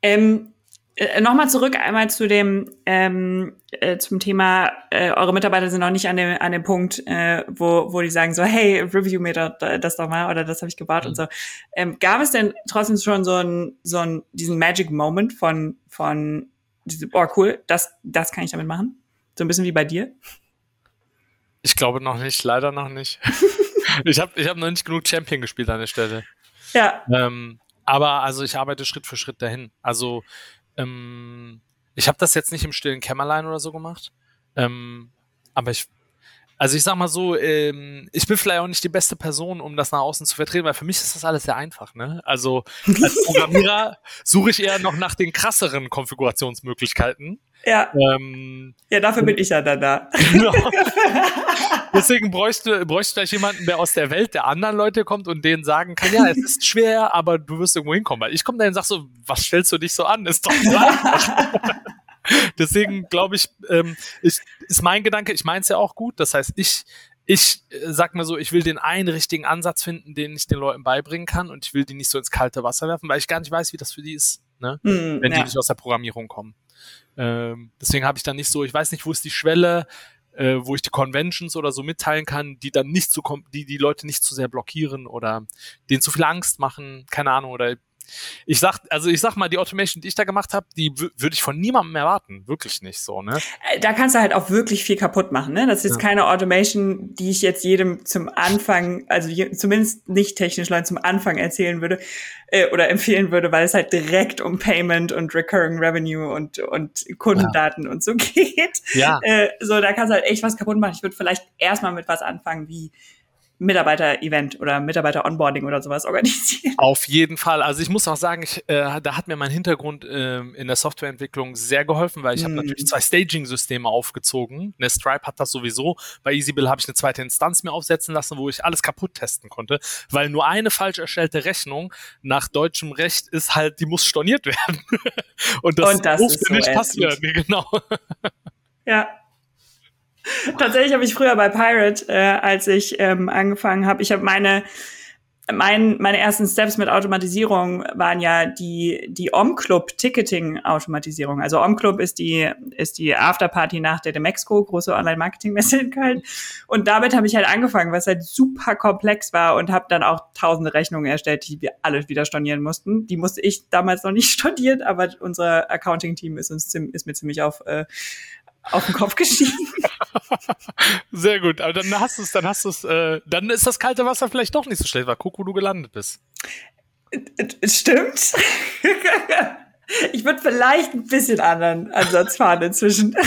Ähm, äh, Nochmal zurück einmal zu dem ähm, äh, zum Thema, äh, eure Mitarbeiter sind noch nicht an dem an dem Punkt, äh, wo wo die sagen so, hey, review mir das, das doch mal oder das habe ich gebaut mhm. und so. Ähm, gab es denn trotzdem schon so ein so ein diesen Magic Moment von von diese, oh cool, das das kann ich damit machen, so ein bisschen wie bei dir? Ich glaube noch nicht, leider noch nicht. ich habe ich hab noch nicht genug Champion gespielt an der Stelle. Ja. Ähm, aber also ich arbeite Schritt für Schritt dahin. Also ähm, ich habe das jetzt nicht im stillen Kämmerlein oder so gemacht. Ähm, aber ich, also ich sag mal so, ähm, ich bin vielleicht auch nicht die beste Person, um das nach außen zu vertreten, weil für mich ist das alles sehr einfach. Ne? Also als Programmierer suche ich eher noch nach den krasseren Konfigurationsmöglichkeiten. Ja. Ähm, ja, dafür bin ich ja dann da. Genau. Deswegen bräuchte, bräuchte vielleicht jemanden, der aus der Welt der anderen Leute kommt und denen sagen kann, ja, es ist schwer, aber du wirst irgendwo hinkommen. Weil ich komme da und sag so, was stellst du dich so an? Ist doch klar. Deswegen glaube ich, ähm, ist, ist mein Gedanke, ich meine es ja auch gut. Das heißt, ich, ich äh, sag mal so, ich will den einen richtigen Ansatz finden, den ich den Leuten beibringen kann und ich will die nicht so ins kalte Wasser werfen, weil ich gar nicht weiß, wie das für die ist, ne? Mm, wenn ja. die nicht aus der Programmierung kommen. Ähm, deswegen habe ich dann nicht so, ich weiß nicht, wo ist die Schwelle, äh, wo ich die Conventions oder so mitteilen kann, die dann nicht zu, die die Leute nicht zu sehr blockieren oder denen zu viel Angst machen, keine Ahnung, oder ich sag, also ich sag mal, die Automation, die ich da gemacht habe, die würde ich von niemandem erwarten. Wirklich nicht so, ne? Äh, da kannst du halt auch wirklich viel kaputt machen, ne? Das ist ja. keine Automation, die ich jetzt jedem zum Anfang, also zumindest nicht technisch Leuten zum Anfang erzählen würde äh, oder empfehlen würde, weil es halt direkt um Payment und Recurring Revenue und, und Kundendaten ja. und so geht. Ja. Äh, so, da kannst du halt echt was kaputt machen. Ich würde vielleicht erstmal mit was anfangen, wie Mitarbeiter-Event oder Mitarbeiter-Onboarding oder sowas organisieren. Auf jeden Fall. Also ich muss auch sagen, ich, äh, da hat mir mein Hintergrund äh, in der Softwareentwicklung sehr geholfen, weil ich mm. habe natürlich zwei Staging-Systeme aufgezogen. Eine Stripe hat das sowieso. Bei EasyBill habe ich eine zweite Instanz mir aufsetzen lassen, wo ich alles kaputt testen konnte, weil nur eine falsch erstellte Rechnung nach deutschem Recht ist halt, die muss storniert werden. Und das, Und das ist so nicht passieren. Genau. Ja, Tatsächlich habe ich früher bei Pirate, äh, als ich ähm, angefangen habe, ich habe meine mein, meine ersten Steps mit Automatisierung waren ja die, die Om-Club-Ticketing-Automatisierung. Also Om-Club ist die, ist die Afterparty nach der Demexco, große Online-Marketing-Messe in Köln. Und damit habe ich halt angefangen, was halt super komplex war und habe dann auch tausende Rechnungen erstellt, die wir alle wieder stornieren mussten. Die musste ich damals noch nicht stornieren, aber unser Accounting-Team ist uns ist mir ziemlich auf, äh, auf den Kopf gestiegen. Sehr gut, aber dann hast du es, dann hast du es, äh, dann ist das kalte Wasser vielleicht doch nicht so schlecht, weil guck, wo du gelandet bist. Stimmt. ich würde vielleicht ein bisschen anderen Ansatz fahren inzwischen.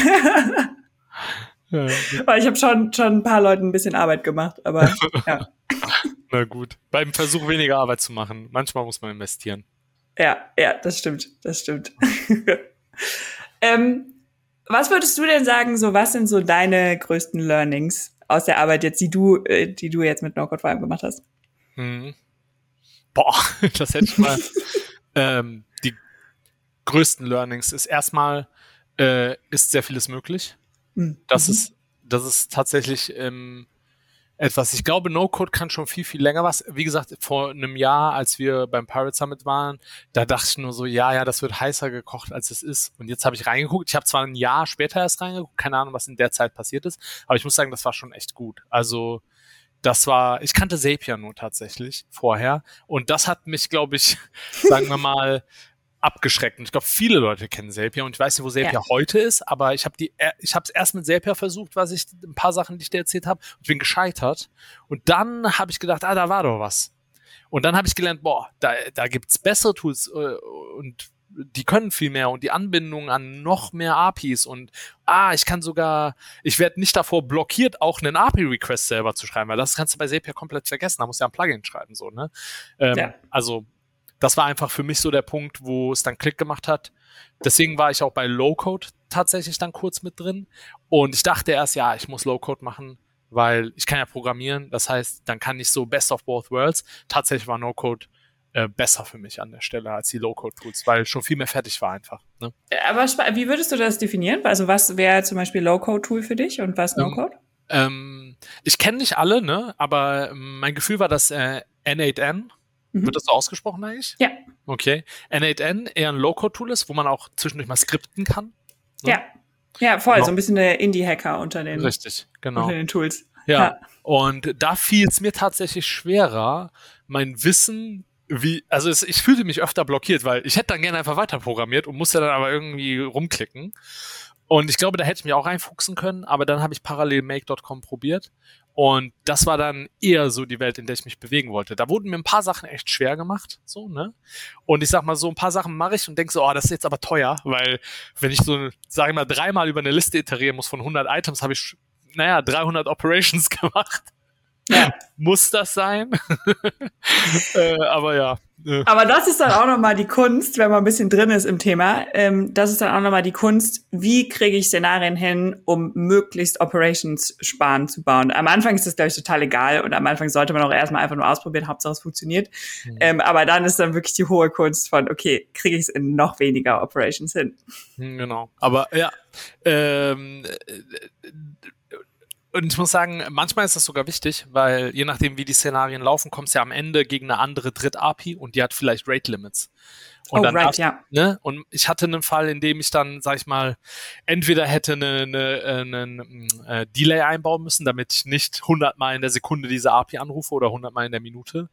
Ja. Weil ich habe schon, schon ein paar Leuten ein bisschen Arbeit gemacht, aber ja. Na gut. Beim Versuch weniger Arbeit zu machen. Manchmal muss man investieren. Ja, ja, das stimmt. Das stimmt. ähm, was würdest du denn sagen, so was sind so deine größten Learnings aus der Arbeit jetzt, die du, äh, die du jetzt mit No-Code vor allem gemacht hast? Hm. Boah, das hätte ich mal. ähm, die größten Learnings ist erstmal, äh, ist sehr vieles möglich. Mhm. Das ist, das ist tatsächlich ähm, etwas. Ich glaube, No-Code kann schon viel, viel länger was. Wie gesagt, vor einem Jahr, als wir beim Pirate Summit waren, da dachte ich nur so, ja, ja, das wird heißer gekocht, als es ist. Und jetzt habe ich reingeguckt. Ich habe zwar ein Jahr später erst reingeguckt, keine Ahnung, was in der Zeit passiert ist, aber ich muss sagen, das war schon echt gut. Also, das war, ich kannte Zapier nur tatsächlich vorher. Und das hat mich, glaube ich, sagen wir mal, abgeschreckt. Und ich glaube, viele Leute kennen Zapier und ich weiß nicht, wo Zapier ja. heute ist, aber ich habe die, äh, ich habe es erst mit Zapier versucht, was ich ein paar Sachen, die ich dir erzählt habe, und bin gescheitert. Und dann habe ich gedacht, ah, da war doch was. Und dann habe ich gelernt, boah, da, da gibt's bessere Tools äh, und die können viel mehr und die Anbindung an noch mehr APIs und ah, ich kann sogar, ich werde nicht davor blockiert, auch einen API-Request selber zu schreiben, weil das kannst du bei Zapier komplett vergessen. Da musst du ja ein Plugin schreiben, so, ne? Ähm, ja. Also das war einfach für mich so der Punkt, wo es dann Klick gemacht hat. Deswegen war ich auch bei Low Code tatsächlich dann kurz mit drin. Und ich dachte erst, ja, ich muss Low Code machen, weil ich kann ja programmieren. Das heißt, dann kann ich so Best of Both Worlds. Tatsächlich war No Code äh, besser für mich an der Stelle als die Low-Code-Tools, weil schon viel mehr fertig war einfach. Ne? Aber wie würdest du das definieren? Also was wäre zum Beispiel Low-Code-Tool für dich und was No-Code? Ähm, ähm, ich kenne nicht alle, ne? aber mein Gefühl war, dass äh, N8N Mhm. Wird das so ausgesprochen eigentlich? Ja. Okay. N8N eher ein Low-Code-Tool ist, wo man auch zwischendurch mal skripten kann. Ne? Ja. Ja, voll. Genau. So ein bisschen der Indie-Hacker unter den, Richtig, genau. unter den Tools. Ja. ja. Und da fiel es mir tatsächlich schwerer, mein Wissen wie, also es, ich fühlte mich öfter blockiert, weil ich hätte dann gerne einfach weiter programmiert und musste dann aber irgendwie rumklicken. Und ich glaube, da hätte ich mich auch reinfuchsen können, aber dann habe ich parallel make.com probiert und das war dann eher so die Welt, in der ich mich bewegen wollte. Da wurden mir ein paar Sachen echt schwer gemacht, so, ne? Und ich sag mal, so ein paar Sachen mache ich und denke so, oh, das ist jetzt aber teuer, weil wenn ich so, sag ich mal, dreimal über eine Liste iterieren muss von 100 Items, habe ich, naja, 300 Operations gemacht. Ja. Muss das sein? äh, aber ja. Aber das ist dann auch nochmal die Kunst, wenn man ein bisschen drin ist im Thema. Ähm, das ist dann auch nochmal die Kunst, wie kriege ich Szenarien hin, um möglichst Operations sparen zu bauen. Am Anfang ist das, glaube ich, total egal und am Anfang sollte man auch erstmal einfach nur ausprobieren, Hauptsache es funktioniert. Mhm. Ähm, aber dann ist dann wirklich die hohe Kunst von, okay, kriege ich es in noch weniger Operations hin. Hm, genau. Aber ja, ähm, und ich muss sagen, manchmal ist das sogar wichtig, weil je nachdem, wie die Szenarien laufen, kommst du ja am Ende gegen eine andere Dritt-API und die hat vielleicht Rate-Limits. Und oh, dann right, ja. Ne? Und ich hatte einen Fall, in dem ich dann, sag ich mal, entweder hätte einen eine, eine, äh, Delay einbauen müssen, damit ich nicht 100 Mal in der Sekunde diese API anrufe oder 100 Mal in der Minute.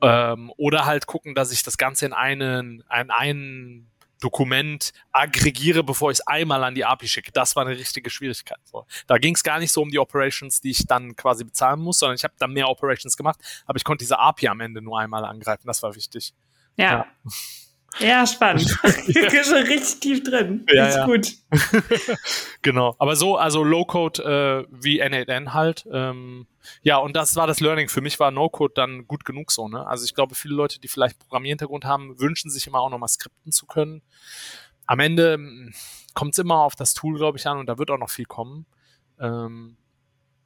Ähm, oder halt gucken, dass ich das Ganze in einen, in einen Dokument aggregiere, bevor ich es einmal an die API schicke. Das war eine richtige Schwierigkeit. So. Da ging es gar nicht so um die Operations, die ich dann quasi bezahlen muss, sondern ich habe dann mehr Operations gemacht, aber ich konnte diese API am Ende nur einmal angreifen. Das war wichtig. ja. ja. Ja, spannend. ja. schon richtig tief drin. Ja, ist ja. gut. genau. Aber so, also Low-Code äh, wie N8N halt. Ähm, ja, und das war das Learning. Für mich war No-Code dann gut genug so. Ne? Also ich glaube, viele Leute, die vielleicht Programmierhintergrund haben, wünschen sich immer auch nochmal skripten zu können. Am Ende hm, kommt es immer auf das Tool, glaube ich, an und da wird auch noch viel kommen. Ähm,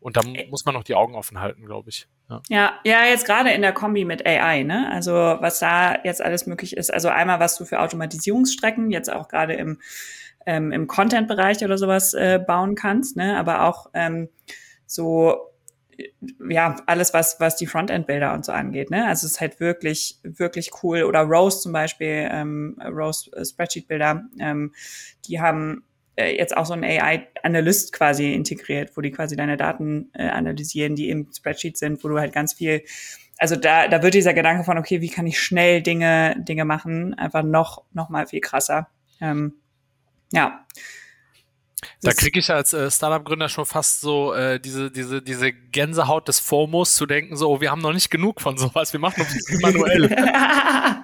und da muss man noch die Augen offen halten, glaube ich. Ja. ja, jetzt gerade in der Kombi mit AI, ne? Also was da jetzt alles möglich ist. Also einmal, was du für Automatisierungsstrecken jetzt auch gerade im, ähm, im Content-Bereich oder sowas äh, bauen kannst, ne? Aber auch ähm, so ja, alles, was, was die Frontend-Bilder und so angeht, ne? Also es ist halt wirklich, wirklich cool. Oder Rose zum Beispiel, ähm, Rose äh, Spreadsheet-Bilder, ähm, die haben äh, jetzt auch so ein AI-Analyst quasi integriert, wo die quasi deine Daten äh, analysieren, die im Spreadsheet sind, wo du halt ganz viel, also da, da wird dieser Gedanke von, okay, wie kann ich schnell Dinge, Dinge machen, einfach noch, noch mal viel krasser. Ähm, ja. Da kriege ich als äh, Startup-Gründer schon fast so äh, diese, diese, diese Gänsehaut des FOMOs zu denken, so, oh, wir haben noch nicht genug von sowas, wir machen das manuell.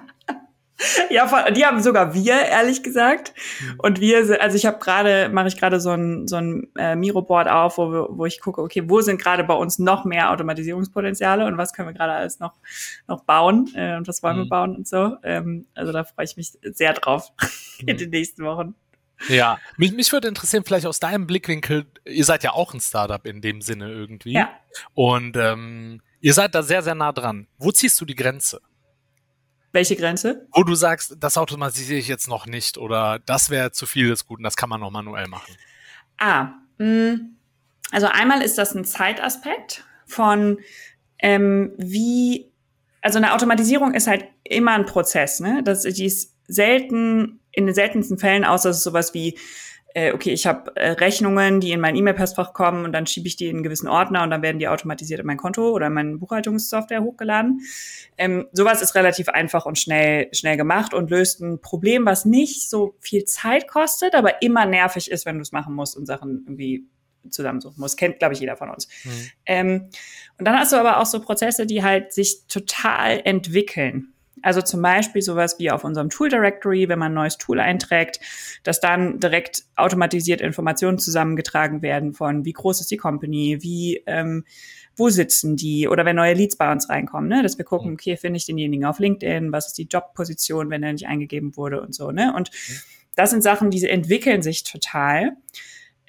ja, die haben sogar wir, ehrlich gesagt. Mhm. Und wir, also ich habe gerade, mache ich gerade so ein, so ein äh, Miro-Board auf, wo, wo ich gucke, okay, wo sind gerade bei uns noch mehr Automatisierungspotenziale und was können wir gerade alles noch, noch bauen äh, und was wollen mhm. wir bauen und so. Ähm, also da freue ich mich sehr drauf mhm. in den nächsten Wochen. Ja, mich, mich würde interessieren, vielleicht aus deinem Blickwinkel, ihr seid ja auch ein Startup in dem Sinne irgendwie. Ja. Und ähm, ihr seid da sehr, sehr nah dran. Wo ziehst du die Grenze? Welche Grenze? Wo du sagst, das automatisiere ich jetzt noch nicht oder das wäre zu viel des Guten, das kann man noch manuell machen. Ah, mh, mm, also einmal ist das ein Zeitaspekt von ähm, wie, also eine Automatisierung ist halt immer ein Prozess, ne? Das, die ist selten, in den seltensten Fällen, außer es ist sowas wie äh, okay, ich habe äh, Rechnungen, die in mein E-Mail-Postfach kommen und dann schiebe ich die in einen gewissen Ordner und dann werden die automatisiert in mein Konto oder in meine Buchhaltungssoftware hochgeladen. Ähm, sowas ist relativ einfach und schnell, schnell gemacht und löst ein Problem, was nicht so viel Zeit kostet, aber immer nervig ist, wenn du es machen musst und Sachen irgendwie zusammensuchen musst. Kennt, glaube ich, jeder von uns. Mhm. Ähm, und dann hast du aber auch so Prozesse, die halt sich total entwickeln. Also zum Beispiel sowas wie auf unserem Tool Directory, wenn man ein neues Tool einträgt, dass dann direkt automatisiert Informationen zusammengetragen werden von wie groß ist die Company, wie ähm, wo sitzen die oder wenn neue Leads bei uns reinkommen, ne? dass wir gucken, okay, finde ich denjenigen auf LinkedIn, was ist die Jobposition, wenn er nicht eingegeben wurde und so. Ne? Und das sind Sachen, die entwickeln sich total.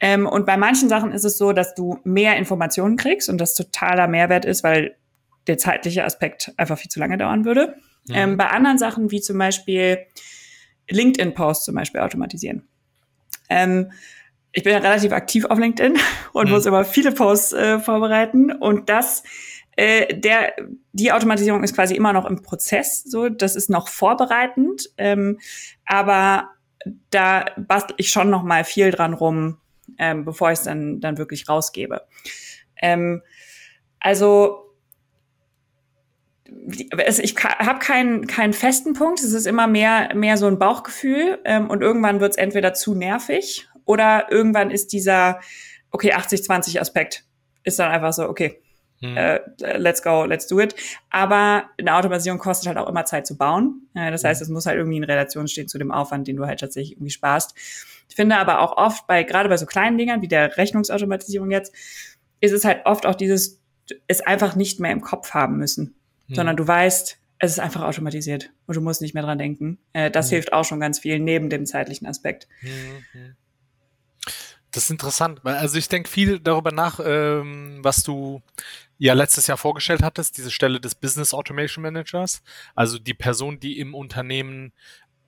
Ähm, und bei manchen Sachen ist es so, dass du mehr Informationen kriegst und das totaler Mehrwert ist, weil der zeitliche Aspekt einfach viel zu lange dauern würde. Ähm, bei anderen Sachen wie zum Beispiel LinkedIn-Posts zum Beispiel automatisieren. Ähm, ich bin ja relativ aktiv auf LinkedIn und mhm. muss immer viele Posts äh, vorbereiten und das äh, der die Automatisierung ist quasi immer noch im Prozess, so das ist noch vorbereitend, ähm, aber da bastel ich schon noch mal viel dran rum, ähm, bevor ich es dann dann wirklich rausgebe. Ähm, also ich habe keinen keinen festen Punkt. Es ist immer mehr mehr so ein Bauchgefühl ähm, und irgendwann wird es entweder zu nervig oder irgendwann ist dieser okay 80-20 Aspekt ist dann einfach so okay. Hm. Äh, let's go, let's do it. Aber eine Automatisierung kostet halt auch immer Zeit zu bauen. Äh, das heißt, hm. es muss halt irgendwie in Relation stehen zu dem Aufwand, den du halt tatsächlich irgendwie sparst. Ich finde aber auch oft bei, gerade bei so kleinen Dingern wie der Rechnungsautomatisierung jetzt, ist es halt oft auch dieses, es einfach nicht mehr im Kopf haben müssen mhm. sondern du weißt, es ist einfach automatisiert und du musst nicht mehr dran denken. Äh, das mhm. hilft auch schon ganz viel neben dem zeitlichen Aspekt. Mhm. Das ist interessant, also ich denke viel darüber nach, ähm, was du ja letztes Jahr vorgestellt hattest, diese Stelle des Business Automation Managers, also die Person, die im Unternehmen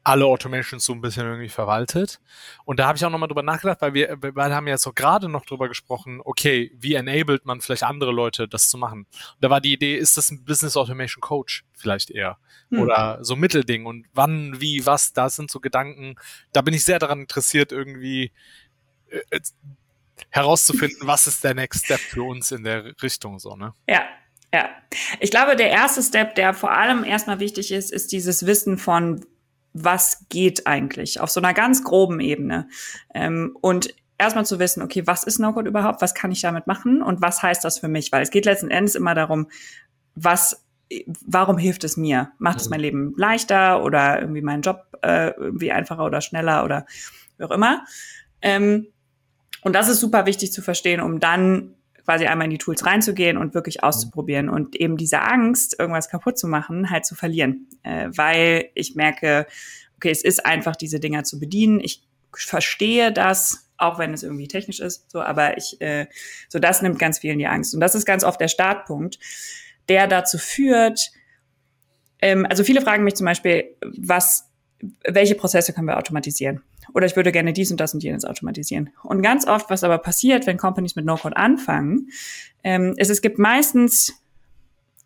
alle Automations so ein bisschen irgendwie verwaltet. Und da habe ich auch nochmal drüber nachgedacht, weil wir, wir haben ja so gerade noch drüber gesprochen, okay, wie enabled man vielleicht andere Leute, das zu machen. Und da war die Idee, ist das ein Business Automation Coach vielleicht eher? Hm. Oder so Mittelding und wann, wie, was, da sind so Gedanken. Da bin ich sehr daran interessiert, irgendwie äh, äh herauszufinden, was ist der Next Step für uns in der Richtung so, ne? Ja, ja. Ich glaube, der erste Step, der vor allem erstmal wichtig ist, ist dieses Wissen von, was geht eigentlich auf so einer ganz groben Ebene. Ähm, und erstmal zu wissen, okay, was ist No-Code überhaupt, was kann ich damit machen und was heißt das für mich? Weil es geht letzten Endes immer darum, was, warum hilft es mir? Macht es mein Leben leichter oder irgendwie meinen Job äh, irgendwie einfacher oder schneller oder wie auch immer? Ähm, und das ist super wichtig zu verstehen, um dann quasi einmal in die Tools reinzugehen und wirklich auszuprobieren und eben diese Angst, irgendwas kaputt zu machen, halt zu verlieren. Äh, weil ich merke, okay, es ist einfach, diese Dinger zu bedienen. Ich verstehe das, auch wenn es irgendwie technisch ist, so, aber ich, äh, so das nimmt ganz vielen die Angst. Und das ist ganz oft der Startpunkt, der dazu führt, ähm, also viele fragen mich zum Beispiel, was, welche Prozesse können wir automatisieren? Oder ich würde gerne dies und das und jenes automatisieren. Und ganz oft, was aber passiert, wenn Companies mit No-Code anfangen, ähm, ist, es gibt meistens,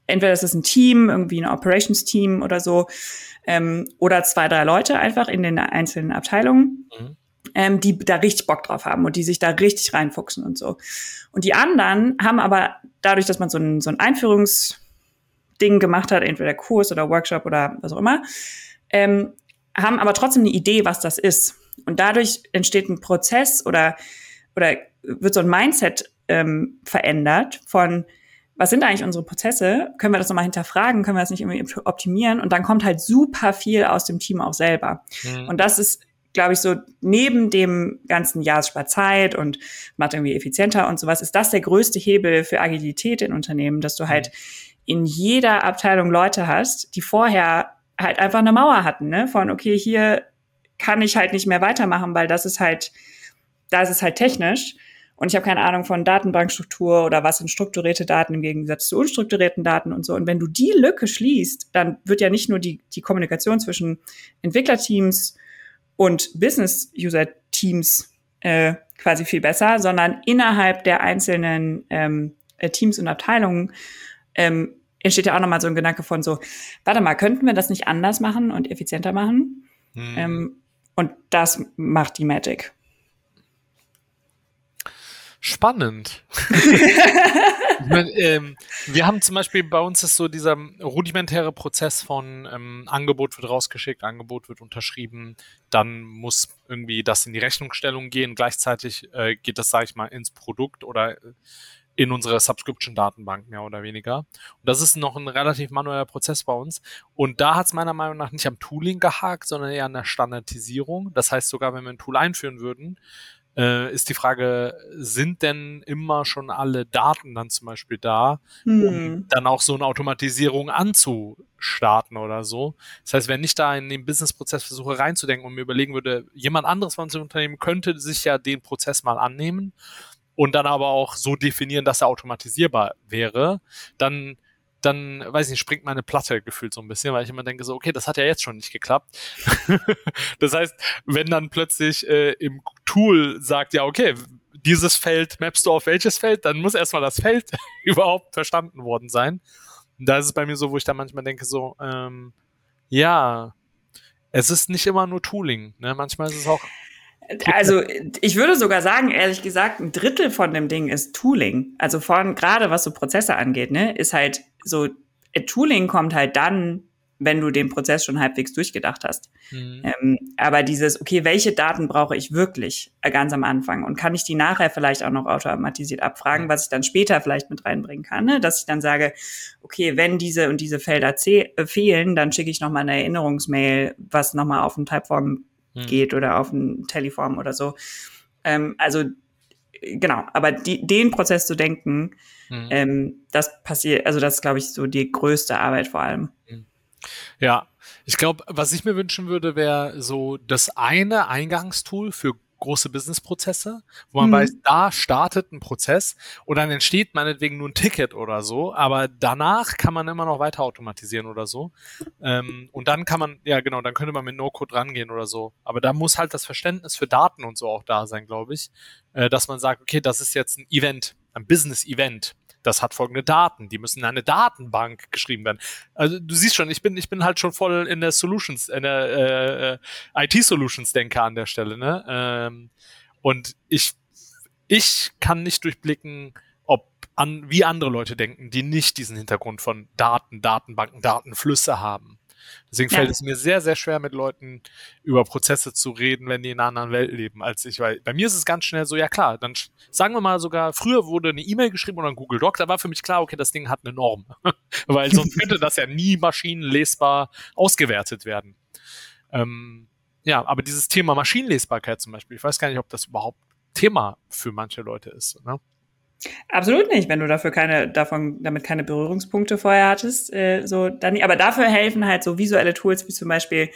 entweder es ist ein Team, irgendwie ein Operations-Team oder so, ähm, oder zwei, drei Leute einfach in den einzelnen Abteilungen. Mhm. Ähm, die da richtig Bock drauf haben und die sich da richtig reinfuchsen und so. Und die anderen haben aber dadurch, dass man so ein, so ein Einführungsding gemacht hat, entweder Kurs oder Workshop oder was auch immer, ähm, haben aber trotzdem eine Idee, was das ist. Und dadurch entsteht ein Prozess oder oder wird so ein Mindset ähm, verändert von was sind eigentlich unsere Prozesse? Können wir das nochmal hinterfragen? Können wir das nicht irgendwie optimieren? Und dann kommt halt super viel aus dem Team auch selber. Mhm. Und das ist, glaube ich, so neben dem ganzen Jahr spart Zeit und macht irgendwie effizienter und sowas, ist das der größte Hebel für Agilität in Unternehmen, dass du halt mhm. in jeder Abteilung Leute hast, die vorher halt einfach eine Mauer hatten, ne? Von, okay, hier kann ich halt nicht mehr weitermachen, weil das ist halt, da ist halt technisch und ich habe keine Ahnung von Datenbankstruktur oder was sind strukturierte Daten im Gegensatz zu unstrukturierten Daten und so. Und wenn du die Lücke schließt, dann wird ja nicht nur die, die Kommunikation zwischen Entwicklerteams und Business-User-Teams äh, quasi viel besser, sondern innerhalb der einzelnen ähm, äh, Teams und Abteilungen ähm, entsteht ja auch nochmal so ein Gedanke von so, warte mal, könnten wir das nicht anders machen und effizienter machen? Hm. Ähm, und das macht die Magic. Spannend. ich mein, ähm, wir haben zum Beispiel bei uns ist so dieser rudimentäre Prozess von ähm, Angebot wird rausgeschickt, Angebot wird unterschrieben, dann muss irgendwie das in die Rechnungsstellung gehen. Gleichzeitig äh, geht das, sage ich mal, ins Produkt oder in unsere Subscription-Datenbank mehr oder weniger. Und das ist noch ein relativ manueller Prozess bei uns. Und da hat es meiner Meinung nach nicht am Tooling gehakt, sondern eher an der Standardisierung. Das heißt, sogar wenn wir ein Tool einführen würden, äh, ist die Frage, sind denn immer schon alle Daten dann zum Beispiel da, hm. um dann auch so eine Automatisierung anzustarten oder so. Das heißt, wenn ich da in den Businessprozess versuche reinzudenken und mir überlegen würde, jemand anderes von unserem Unternehmen könnte sich ja den Prozess mal annehmen und dann aber auch so definieren, dass er automatisierbar wäre, dann dann, weiß ich nicht, springt meine Platte gefühlt so ein bisschen, weil ich immer denke so, okay, das hat ja jetzt schon nicht geklappt. das heißt, wenn dann plötzlich äh, im Tool sagt, ja, okay, dieses Feld mappst du auf welches Feld, dann muss erstmal das Feld überhaupt verstanden worden sein. Da ist es bei mir so, wo ich dann manchmal denke so, ähm, ja, es ist nicht immer nur Tooling, ne? Manchmal ist es auch also ich würde sogar sagen, ehrlich gesagt, ein Drittel von dem Ding ist Tooling. Also von gerade was so Prozesse angeht, ne, ist halt so äh, Tooling kommt halt dann, wenn du den Prozess schon halbwegs durchgedacht hast. Mhm. Ähm, aber dieses, okay, welche Daten brauche ich wirklich äh, ganz am Anfang und kann ich die nachher vielleicht auch noch automatisiert abfragen, was ich dann später vielleicht mit reinbringen kann, ne? dass ich dann sage, okay, wenn diese und diese Felder äh, fehlen, dann schicke ich nochmal eine Erinnerungsmail, was nochmal auf den Typeform hm. geht oder auf ein Teleform oder so. Ähm, also genau, aber die, den Prozess zu denken, hm. ähm, das passiert, also das ist, glaube ich, so die größte Arbeit vor allem. Hm. Ja, ich glaube, was ich mir wünschen würde, wäre so das eine Eingangstool für große Businessprozesse, wo man mhm. weiß, da startet ein Prozess und dann entsteht meinetwegen nur ein Ticket oder so, aber danach kann man immer noch weiter automatisieren oder so. Ähm, und dann kann man, ja genau, dann könnte man mit No-Code rangehen oder so. Aber da muss halt das Verständnis für Daten und so auch da sein, glaube ich, äh, dass man sagt, okay, das ist jetzt ein Event, ein Business-Event das hat folgende Daten, die müssen in eine Datenbank geschrieben werden. Also du siehst schon, ich bin, ich bin halt schon voll in der Solutions, in der äh, IT-Solutions-Denker an der Stelle, ne? Ähm, und ich, ich kann nicht durchblicken, ob an, wie andere Leute denken, die nicht diesen Hintergrund von Daten, Datenbanken, Datenflüsse haben. Deswegen ja. fällt es mir sehr, sehr schwer, mit Leuten über Prozesse zu reden, wenn die in einer anderen Welt leben als ich. Weil bei mir ist es ganz schnell so, ja klar, dann sagen wir mal sogar, früher wurde eine E-Mail geschrieben oder ein Google Doc, da war für mich klar, okay, das Ding hat eine Norm. weil sonst könnte das ja nie maschinenlesbar ausgewertet werden. Ähm, ja, aber dieses Thema Maschinenlesbarkeit zum Beispiel, ich weiß gar nicht, ob das überhaupt Thema für manche Leute ist. Ne? Absolut nicht, wenn du dafür keine, davon, damit keine Berührungspunkte vorher hattest, äh, so dann. Aber dafür helfen halt so visuelle Tools wie zum Beispiel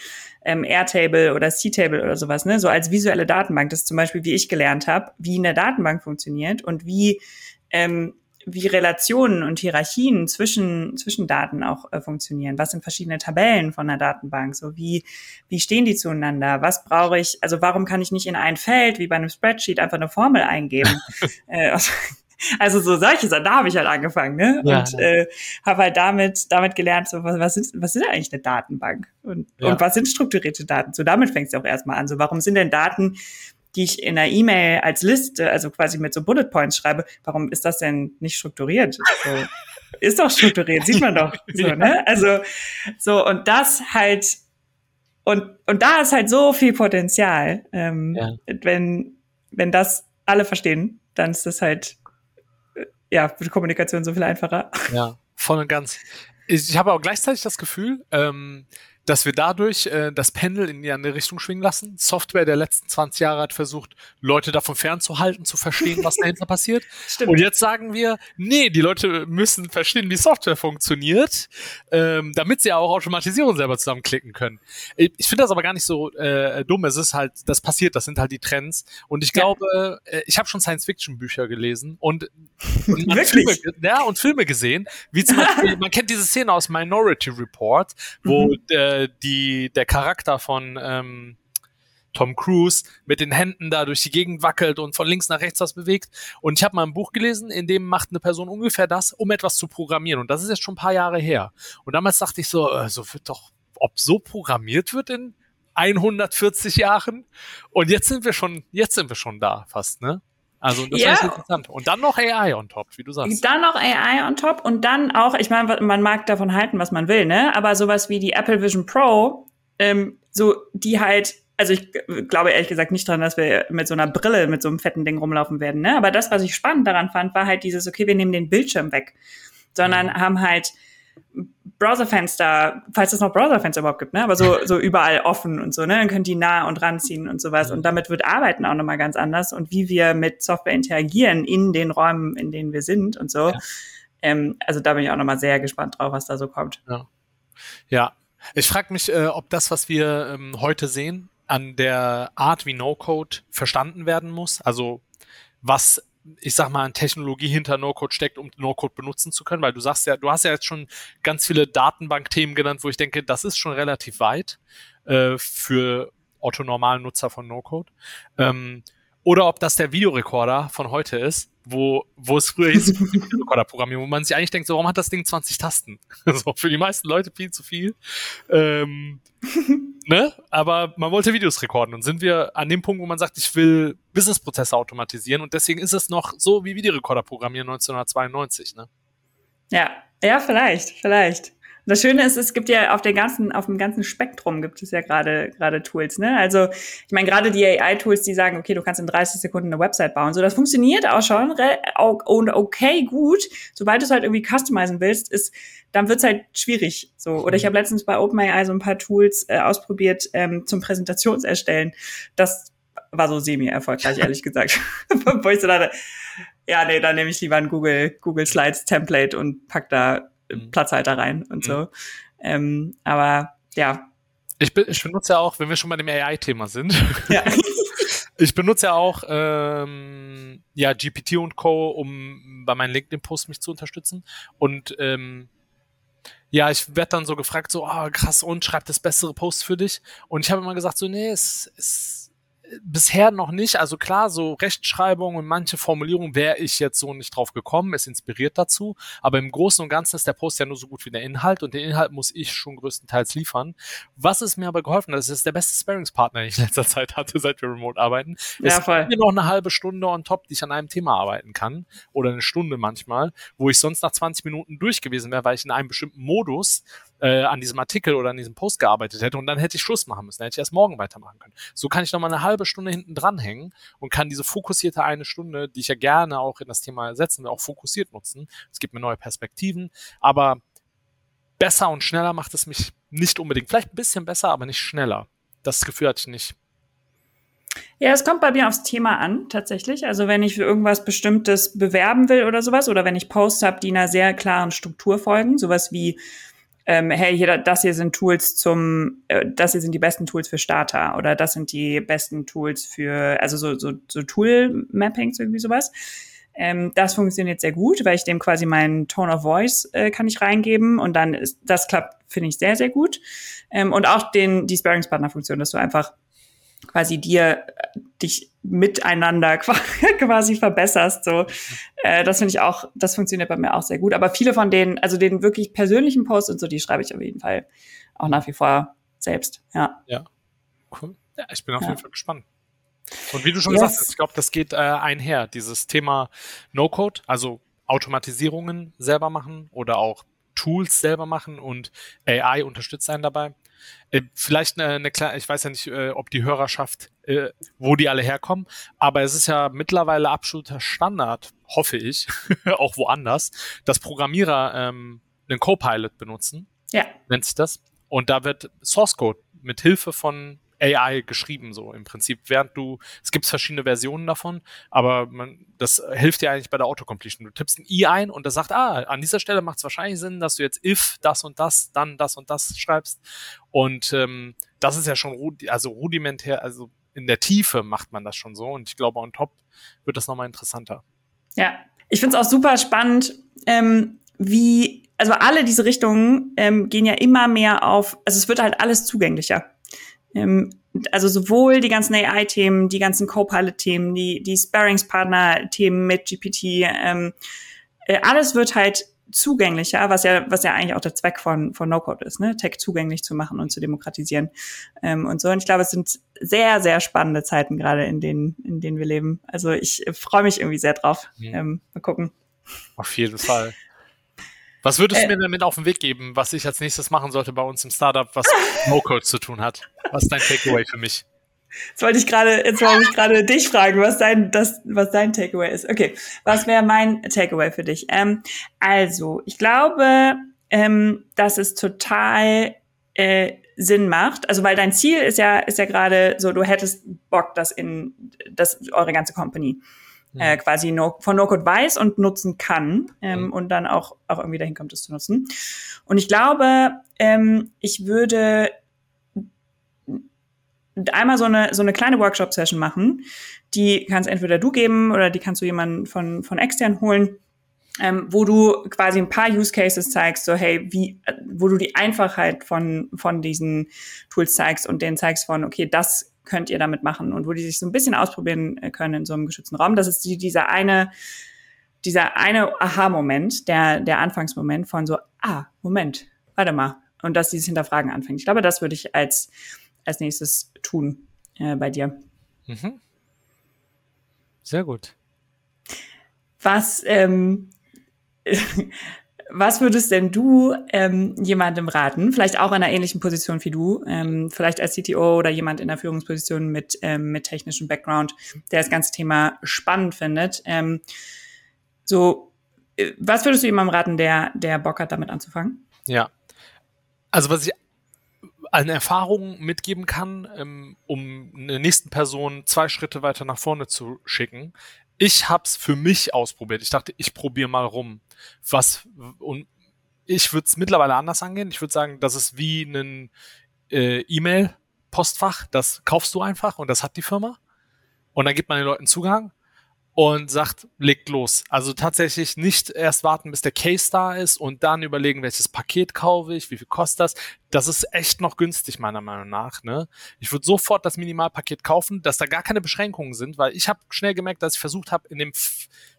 ähm, Airtable oder C-Table oder sowas, ne? So als visuelle Datenbank. Das ist zum Beispiel, wie ich gelernt habe, wie eine Datenbank funktioniert und wie ähm, wie Relationen und Hierarchien zwischen, zwischen Daten auch äh, funktionieren. Was sind verschiedene Tabellen von einer Datenbank? So wie, wie stehen die zueinander? Was brauche ich? Also warum kann ich nicht in ein Feld wie bei einem Spreadsheet einfach eine Formel eingeben? äh, also so solche Sachen, da habe ich halt angefangen, ne? Ja. Und äh, habe halt damit, damit gelernt, so, was, was, ist, was ist eigentlich eine Datenbank? Und, ja. und was sind strukturierte Daten? So damit fängst du auch erstmal an. So, warum sind denn Daten, die ich in einer E-Mail als Liste, also quasi mit so Bullet Points schreibe, warum ist das denn nicht strukturiert? So, ist doch strukturiert, sieht man doch. So, ne? Also, so, und das halt, und, und da ist halt so viel Potenzial, ähm, ja. wenn, wenn das alle verstehen, dann ist das halt, ja, die Kommunikation so viel einfacher. Ja, voll und ganz. Ich, ich habe auch gleichzeitig das Gefühl, ähm, dass wir dadurch äh, das Pendel in die andere Richtung schwingen lassen. Software der letzten 20 Jahre hat versucht, Leute davon fernzuhalten, zu verstehen, was dahinter passiert. Stimmt. Und jetzt sagen wir, nee, die Leute müssen verstehen, wie Software funktioniert, ähm, damit sie auch Automatisierung selber zusammenklicken können. Ich, ich finde das aber gar nicht so äh, dumm. Es ist halt, das passiert, das sind halt die Trends. Und ich glaube, ja. äh, ich habe schon Science-Fiction-Bücher gelesen und, und Filme, ja, und Filme gesehen, wie zum Beispiel, man kennt diese Szene aus Minority Report, wo mhm. äh, die, der Charakter von ähm, Tom Cruise mit den Händen da durch die Gegend wackelt und von links nach rechts was bewegt. Und ich habe mal ein Buch gelesen, in dem macht eine Person ungefähr das, um etwas zu programmieren. Und das ist jetzt schon ein paar Jahre her. Und damals dachte ich so, äh, so wird doch, ob so programmiert wird in 140 Jahren. Und jetzt sind wir schon, jetzt sind wir schon da fast, ne? Also das ja. ist interessant. Und dann noch AI on top, wie du sagst. Dann noch AI on top und dann auch, ich meine, man mag davon halten, was man will, ne? Aber sowas wie die Apple Vision Pro, ähm, so die halt, also ich glaube ehrlich gesagt nicht dran, dass wir mit so einer Brille, mit so einem fetten Ding rumlaufen werden, ne? Aber das, was ich spannend daran fand, war halt dieses, okay, wir nehmen den Bildschirm weg, sondern mhm. haben halt Browserfenster, falls es noch Browserfenster überhaupt gibt, ne? aber so, so überall offen und so, ne? Dann können die nah und ranziehen und sowas. Und damit wird Arbeiten auch nochmal ganz anders und wie wir mit Software interagieren in den Räumen, in denen wir sind und so. Ja. Ähm, also da bin ich auch nochmal sehr gespannt drauf, was da so kommt. Ja. ja. Ich frage mich, äh, ob das, was wir ähm, heute sehen, an der Art, wie No-Code verstanden werden muss. Also was ich sag mal, an Technologie hinter No-Code steckt, um No-Code benutzen zu können, weil du sagst ja, du hast ja jetzt schon ganz viele Datenbank-Themen genannt, wo ich denke, das ist schon relativ weit äh, für orthonormalen Nutzer von No-Code. Ähm, oder ob das der Videorekorder von heute ist, wo, wo es früher hieß, Videorekorder-Programmierung, wo man sich eigentlich denkt, so, warum hat das Ding 20 Tasten? so, für die meisten Leute viel zu viel. Ähm, ne? Aber man wollte Videos rekorden und sind wir an dem Punkt, wo man sagt, ich will Businessprozesse automatisieren und deswegen ist es noch so wie Videorekorder programmieren 1992, ne? Ja, ja, vielleicht, vielleicht das Schöne ist, es gibt ja auf der ganzen, auf dem ganzen Spektrum gibt es ja gerade gerade Tools. Ne? Also ich meine gerade die AI-Tools, die sagen, okay, du kannst in 30 Sekunden eine Website bauen. So, das funktioniert auch schon und okay gut. Sobald du es halt irgendwie customizen willst, ist dann wird's halt schwierig. So oder ich habe letztens bei OpenAI so ein paar Tools äh, ausprobiert ähm, zum Präsentationserstellen. Das war so semi-erfolgreich, ehrlich gesagt. Wo ich so dachte, ja, nee, dann nehme ich lieber ein Google, Google Slides Template und pack da mhm. Platzhalter rein und mhm. so. Ähm, aber ja. Ich, ich benutze ja auch, wenn wir schon bei dem AI-Thema sind. Ja. ich benutze ja auch ähm, ja, GPT und Co., um bei meinen LinkedIn-Posts mich zu unterstützen. Und ähm, ja, ich werde dann so gefragt, so, ah, oh, krass, und schreibt das bessere Post für dich. Und ich habe immer gesagt, so, nee, es, es bisher noch nicht. Also klar, so Rechtschreibung und manche Formulierungen wäre ich jetzt so nicht drauf gekommen. Es inspiriert dazu. Aber im Großen und Ganzen ist der Post ja nur so gut wie der Inhalt und den Inhalt muss ich schon größtenteils liefern. Was ist mir aber geholfen hat, das ist der beste Sparringspartner, den ich in letzter Zeit hatte, seit wir remote arbeiten. Ja, es gibt mir noch eine halbe Stunde on top, die ich an einem Thema arbeiten kann. Oder eine Stunde manchmal, wo ich sonst nach 20 Minuten durch gewesen wäre, weil ich in einem bestimmten Modus äh, an diesem Artikel oder an diesem Post gearbeitet hätte und dann hätte ich Schluss machen müssen, dann hätte ich erst morgen weitermachen können. So kann ich noch mal eine halbe Stunde hinten dranhängen und kann diese fokussierte eine Stunde, die ich ja gerne auch in das Thema setzen will, auch fokussiert nutzen. Es gibt mir neue Perspektiven, aber besser und schneller macht es mich nicht unbedingt. Vielleicht ein bisschen besser, aber nicht schneller. Das Gefühl hatte ich nicht. Ja, es kommt bei mir aufs Thema an, tatsächlich. Also wenn ich für irgendwas Bestimmtes bewerben will oder sowas, oder wenn ich Posts habe, die einer sehr klaren Struktur folgen, sowas wie ähm, hey, hier, das hier sind Tools zum, äh, das hier sind die besten Tools für Starter oder das sind die besten Tools für, also so, so, so Tool-Mappings, irgendwie sowas. Ähm, das funktioniert sehr gut, weil ich dem quasi meinen Tone of Voice äh, kann ich reingeben und dann ist, das klappt, finde ich sehr, sehr gut. Ähm, und auch den, die Sparringspartner-Funktion, dass du einfach quasi dir dich miteinander quasi verbesserst. So, äh, das finde ich auch, das funktioniert bei mir auch sehr gut. Aber viele von denen, also den wirklich persönlichen Posts und so, die schreibe ich auf jeden Fall auch nach wie vor selbst. Ja. Ja. Cool. Ja, ich bin auf ja. jeden Fall gespannt. Und wie du schon yes. gesagt hast, ich glaube, das geht äh, einher. Dieses Thema No-Code, also Automatisierungen selber machen oder auch Tools selber machen und AI unterstützt einen dabei. Äh, vielleicht eine, eine kleine, ich weiß ja nicht, äh, ob die Hörerschaft, äh, wo die alle herkommen, aber es ist ja mittlerweile absoluter Standard, hoffe ich, auch woanders, dass Programmierer ähm, einen Copilot benutzen. Ja. Nennt sich das. Und da wird Source Code mit Hilfe von AI geschrieben, so im Prinzip. Während du, es gibt verschiedene Versionen davon, aber man, das hilft dir eigentlich bei der Autocompletion. Du tippst ein I ein und das sagt, ah, an dieser Stelle macht es wahrscheinlich Sinn, dass du jetzt if das und das, dann das und das schreibst. Und ähm, das ist ja schon also rudimentär, also in der Tiefe macht man das schon so. Und ich glaube, on top wird das nochmal interessanter. Ja, ich finde es auch super spannend, ähm, wie, also alle diese Richtungen ähm, gehen ja immer mehr auf, also es wird halt alles zugänglicher. Ähm, also sowohl die ganzen AI-Themen, die ganzen Copilot-Themen, die, die Sparringspartner-Themen mit GPT, ähm, äh, alles wird halt zugänglicher, was ja, was ja eigentlich auch der Zweck von, von No-Code ist, ne? Tech zugänglich zu machen und zu demokratisieren ähm, und so. Und ich glaube, es sind sehr, sehr spannende Zeiten gerade, in denen, in denen wir leben. Also ich freue mich irgendwie sehr drauf. Mhm. Ähm, mal gucken. Auf jeden Fall. Was würdest äh, du mir damit auf den Weg geben, was ich als nächstes machen sollte bei uns im Startup, was No-Code zu tun hat? Was ist dein Takeaway für mich? Jetzt wollte ich gerade, jetzt wollte ich gerade dich fragen, was dein, das, was dein Takeaway ist. Okay, was wäre mein Takeaway für dich? Ähm, also, ich glaube, ähm, dass es total äh, Sinn macht. Also, weil dein Ziel ist ja, ist ja gerade so, du hättest Bock, dass in, das eure ganze Company äh, quasi no, von No-Code weiß und nutzen kann ähm, mhm. und dann auch, auch irgendwie dahin kommt, es zu nutzen. Und ich glaube, ähm, ich würde einmal so eine, so eine kleine Workshop-Session machen. Die kannst entweder du geben oder die kannst du jemanden von, von extern holen, ähm, wo du quasi ein paar Use Cases zeigst, so hey, wie, wo du die Einfachheit von, von diesen Tools zeigst und denen zeigst von, okay, das könnt ihr damit machen und wo die sich so ein bisschen ausprobieren äh, können in so einem geschützten Raum. Das ist die, dieser eine, dieser eine Aha-Moment, der, der Anfangsmoment von so, ah, Moment, warte mal. Und dass dieses Hinterfragen anfängt. Ich glaube, das würde ich als, als nächstes tun äh, bei dir. Mhm. Sehr gut. Was, ähm, was würdest denn du ähm, jemandem raten, vielleicht auch in einer ähnlichen Position wie du, ähm, vielleicht als CTO oder jemand in der Führungsposition mit, ähm, mit technischem Background, der das ganze Thema spannend findet? Ähm, so, äh, was würdest du jemandem raten, der, der Bock hat, damit anzufangen? Ja. Also was ich an Erfahrungen mitgeben kann, ähm, um eine nächsten Person zwei Schritte weiter nach vorne zu schicken, ich habe es für mich ausprobiert. Ich dachte, ich probiere mal rum. Was und ich würde es mittlerweile anders angehen. Ich würde sagen, das ist wie ein äh, E-Mail-Postfach. Das kaufst du einfach und das hat die Firma. Und dann gibt man den Leuten Zugang und sagt, legt los. Also tatsächlich nicht erst warten, bis der Case da ist und dann überlegen, welches Paket kaufe ich, wie viel kostet das. Das ist echt noch günstig, meiner Meinung nach. Ne? Ich würde sofort das Minimalpaket kaufen, dass da gar keine Beschränkungen sind, weil ich habe schnell gemerkt, dass ich versucht habe, in dem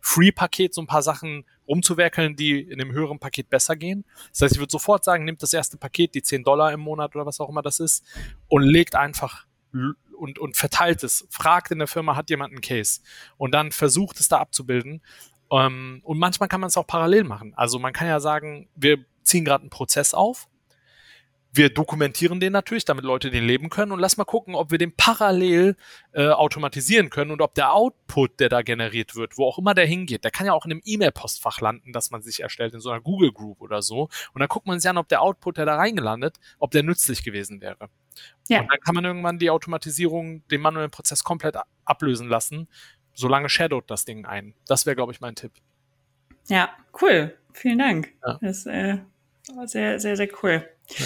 Free-Paket so ein paar Sachen rumzuwerkeln, die in dem höheren Paket besser gehen. Das heißt, ich würde sofort sagen, nehmt das erste Paket, die 10 Dollar im Monat oder was auch immer das ist, und legt einfach und, und verteilt es. Fragt in der Firma, hat jemand einen Case? Und dann versucht es da abzubilden. Ähm, und manchmal kann man es auch parallel machen. Also man kann ja sagen, wir ziehen gerade einen Prozess auf wir dokumentieren den natürlich, damit Leute den leben können und lass mal gucken, ob wir den parallel äh, automatisieren können und ob der Output, der da generiert wird, wo auch immer der hingeht, der kann ja auch in einem E-Mail-Postfach landen, das man sich erstellt, in so einer Google Group oder so. Und dann guckt man sich an, ob der Output, der da reingelandet, ob der nützlich gewesen wäre. Ja. Und dann kann man irgendwann die Automatisierung, den manuellen Prozess komplett ablösen lassen, solange shadowt das Ding ein. Das wäre, glaube ich, mein Tipp. Ja, cool. Vielen Dank. Ja. Das ist äh, sehr, sehr, sehr cool. Ja.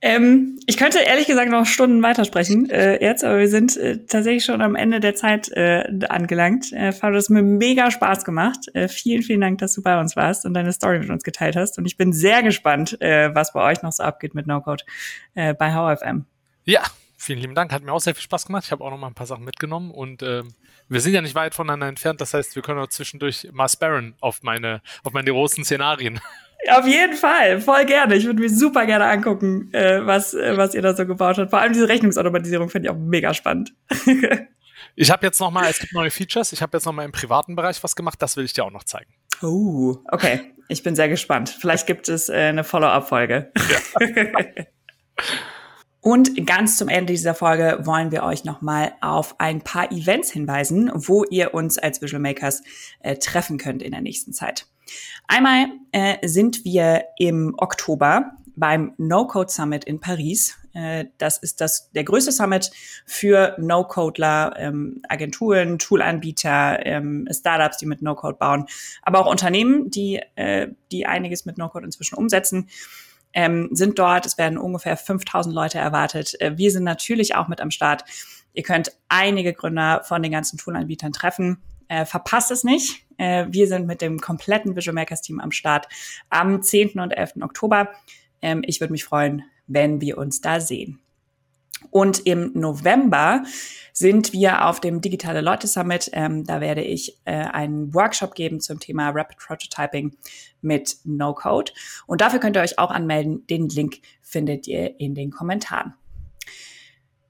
Ähm, ich könnte ehrlich gesagt noch Stunden weitersprechen äh, jetzt, aber wir sind äh, tatsächlich schon am Ende der Zeit äh, angelangt. Äh, Fabio, hat mir mega Spaß gemacht. Äh, vielen, vielen Dank, dass du bei uns warst und deine Story mit uns geteilt hast. Und ich bin sehr gespannt, äh, was bei euch noch so abgeht mit NoCode äh, bei HFM. Ja, vielen lieben Dank. Hat mir auch sehr viel Spaß gemacht. Ich habe auch noch mal ein paar Sachen mitgenommen und ähm, wir sind ja nicht weit voneinander entfernt. Das heißt, wir können auch zwischendurch mal sparren auf meine, auf meine großen Szenarien. Auf jeden Fall, voll gerne. Ich würde mir super gerne angucken, äh, was, äh, was ihr da so gebaut habt. Vor allem diese Rechnungsautomatisierung finde ich auch mega spannend. ich habe jetzt noch mal, es gibt neue Features. Ich habe jetzt noch mal im privaten Bereich was gemacht. Das will ich dir auch noch zeigen. Oh, okay. Ich bin sehr gespannt. Vielleicht gibt es äh, eine Follow-up-Folge. Ja. Und ganz zum Ende dieser Folge wollen wir euch nochmal auf ein paar Events hinweisen, wo ihr uns als Visual Makers äh, treffen könnt in der nächsten Zeit. Einmal äh, sind wir im Oktober beim No-Code Summit in Paris. Äh, das ist das, der größte Summit für No-Codeler, ähm, Agenturen, Toolanbieter, ähm, Startups, die mit No-Code bauen, aber auch Unternehmen, die, äh, die einiges mit No-Code inzwischen umsetzen. Ähm, sind dort. Es werden ungefähr 5000 Leute erwartet. Äh, wir sind natürlich auch mit am Start. Ihr könnt einige Gründer von den ganzen Toolanbietern treffen. Äh, verpasst es nicht. Äh, wir sind mit dem kompletten Visual Makers Team am Start am 10. und 11. Oktober. Ähm, ich würde mich freuen, wenn wir uns da sehen. Und im November sind wir auf dem Digitale Leute Summit. Ähm, da werde ich äh, einen Workshop geben zum Thema Rapid Prototyping mit No Code. Und dafür könnt ihr euch auch anmelden. Den Link findet ihr in den Kommentaren.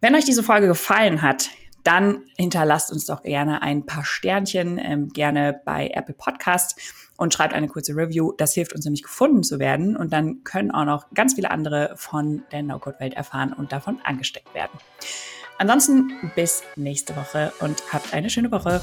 Wenn euch diese Folge gefallen hat, dann hinterlasst uns doch gerne ein paar Sternchen, ähm, gerne bei Apple Podcast und schreibt eine kurze Review. Das hilft uns nämlich gefunden zu werden und dann können auch noch ganz viele andere von der No-Code-Welt erfahren und davon angesteckt werden. Ansonsten bis nächste Woche und habt eine schöne Woche.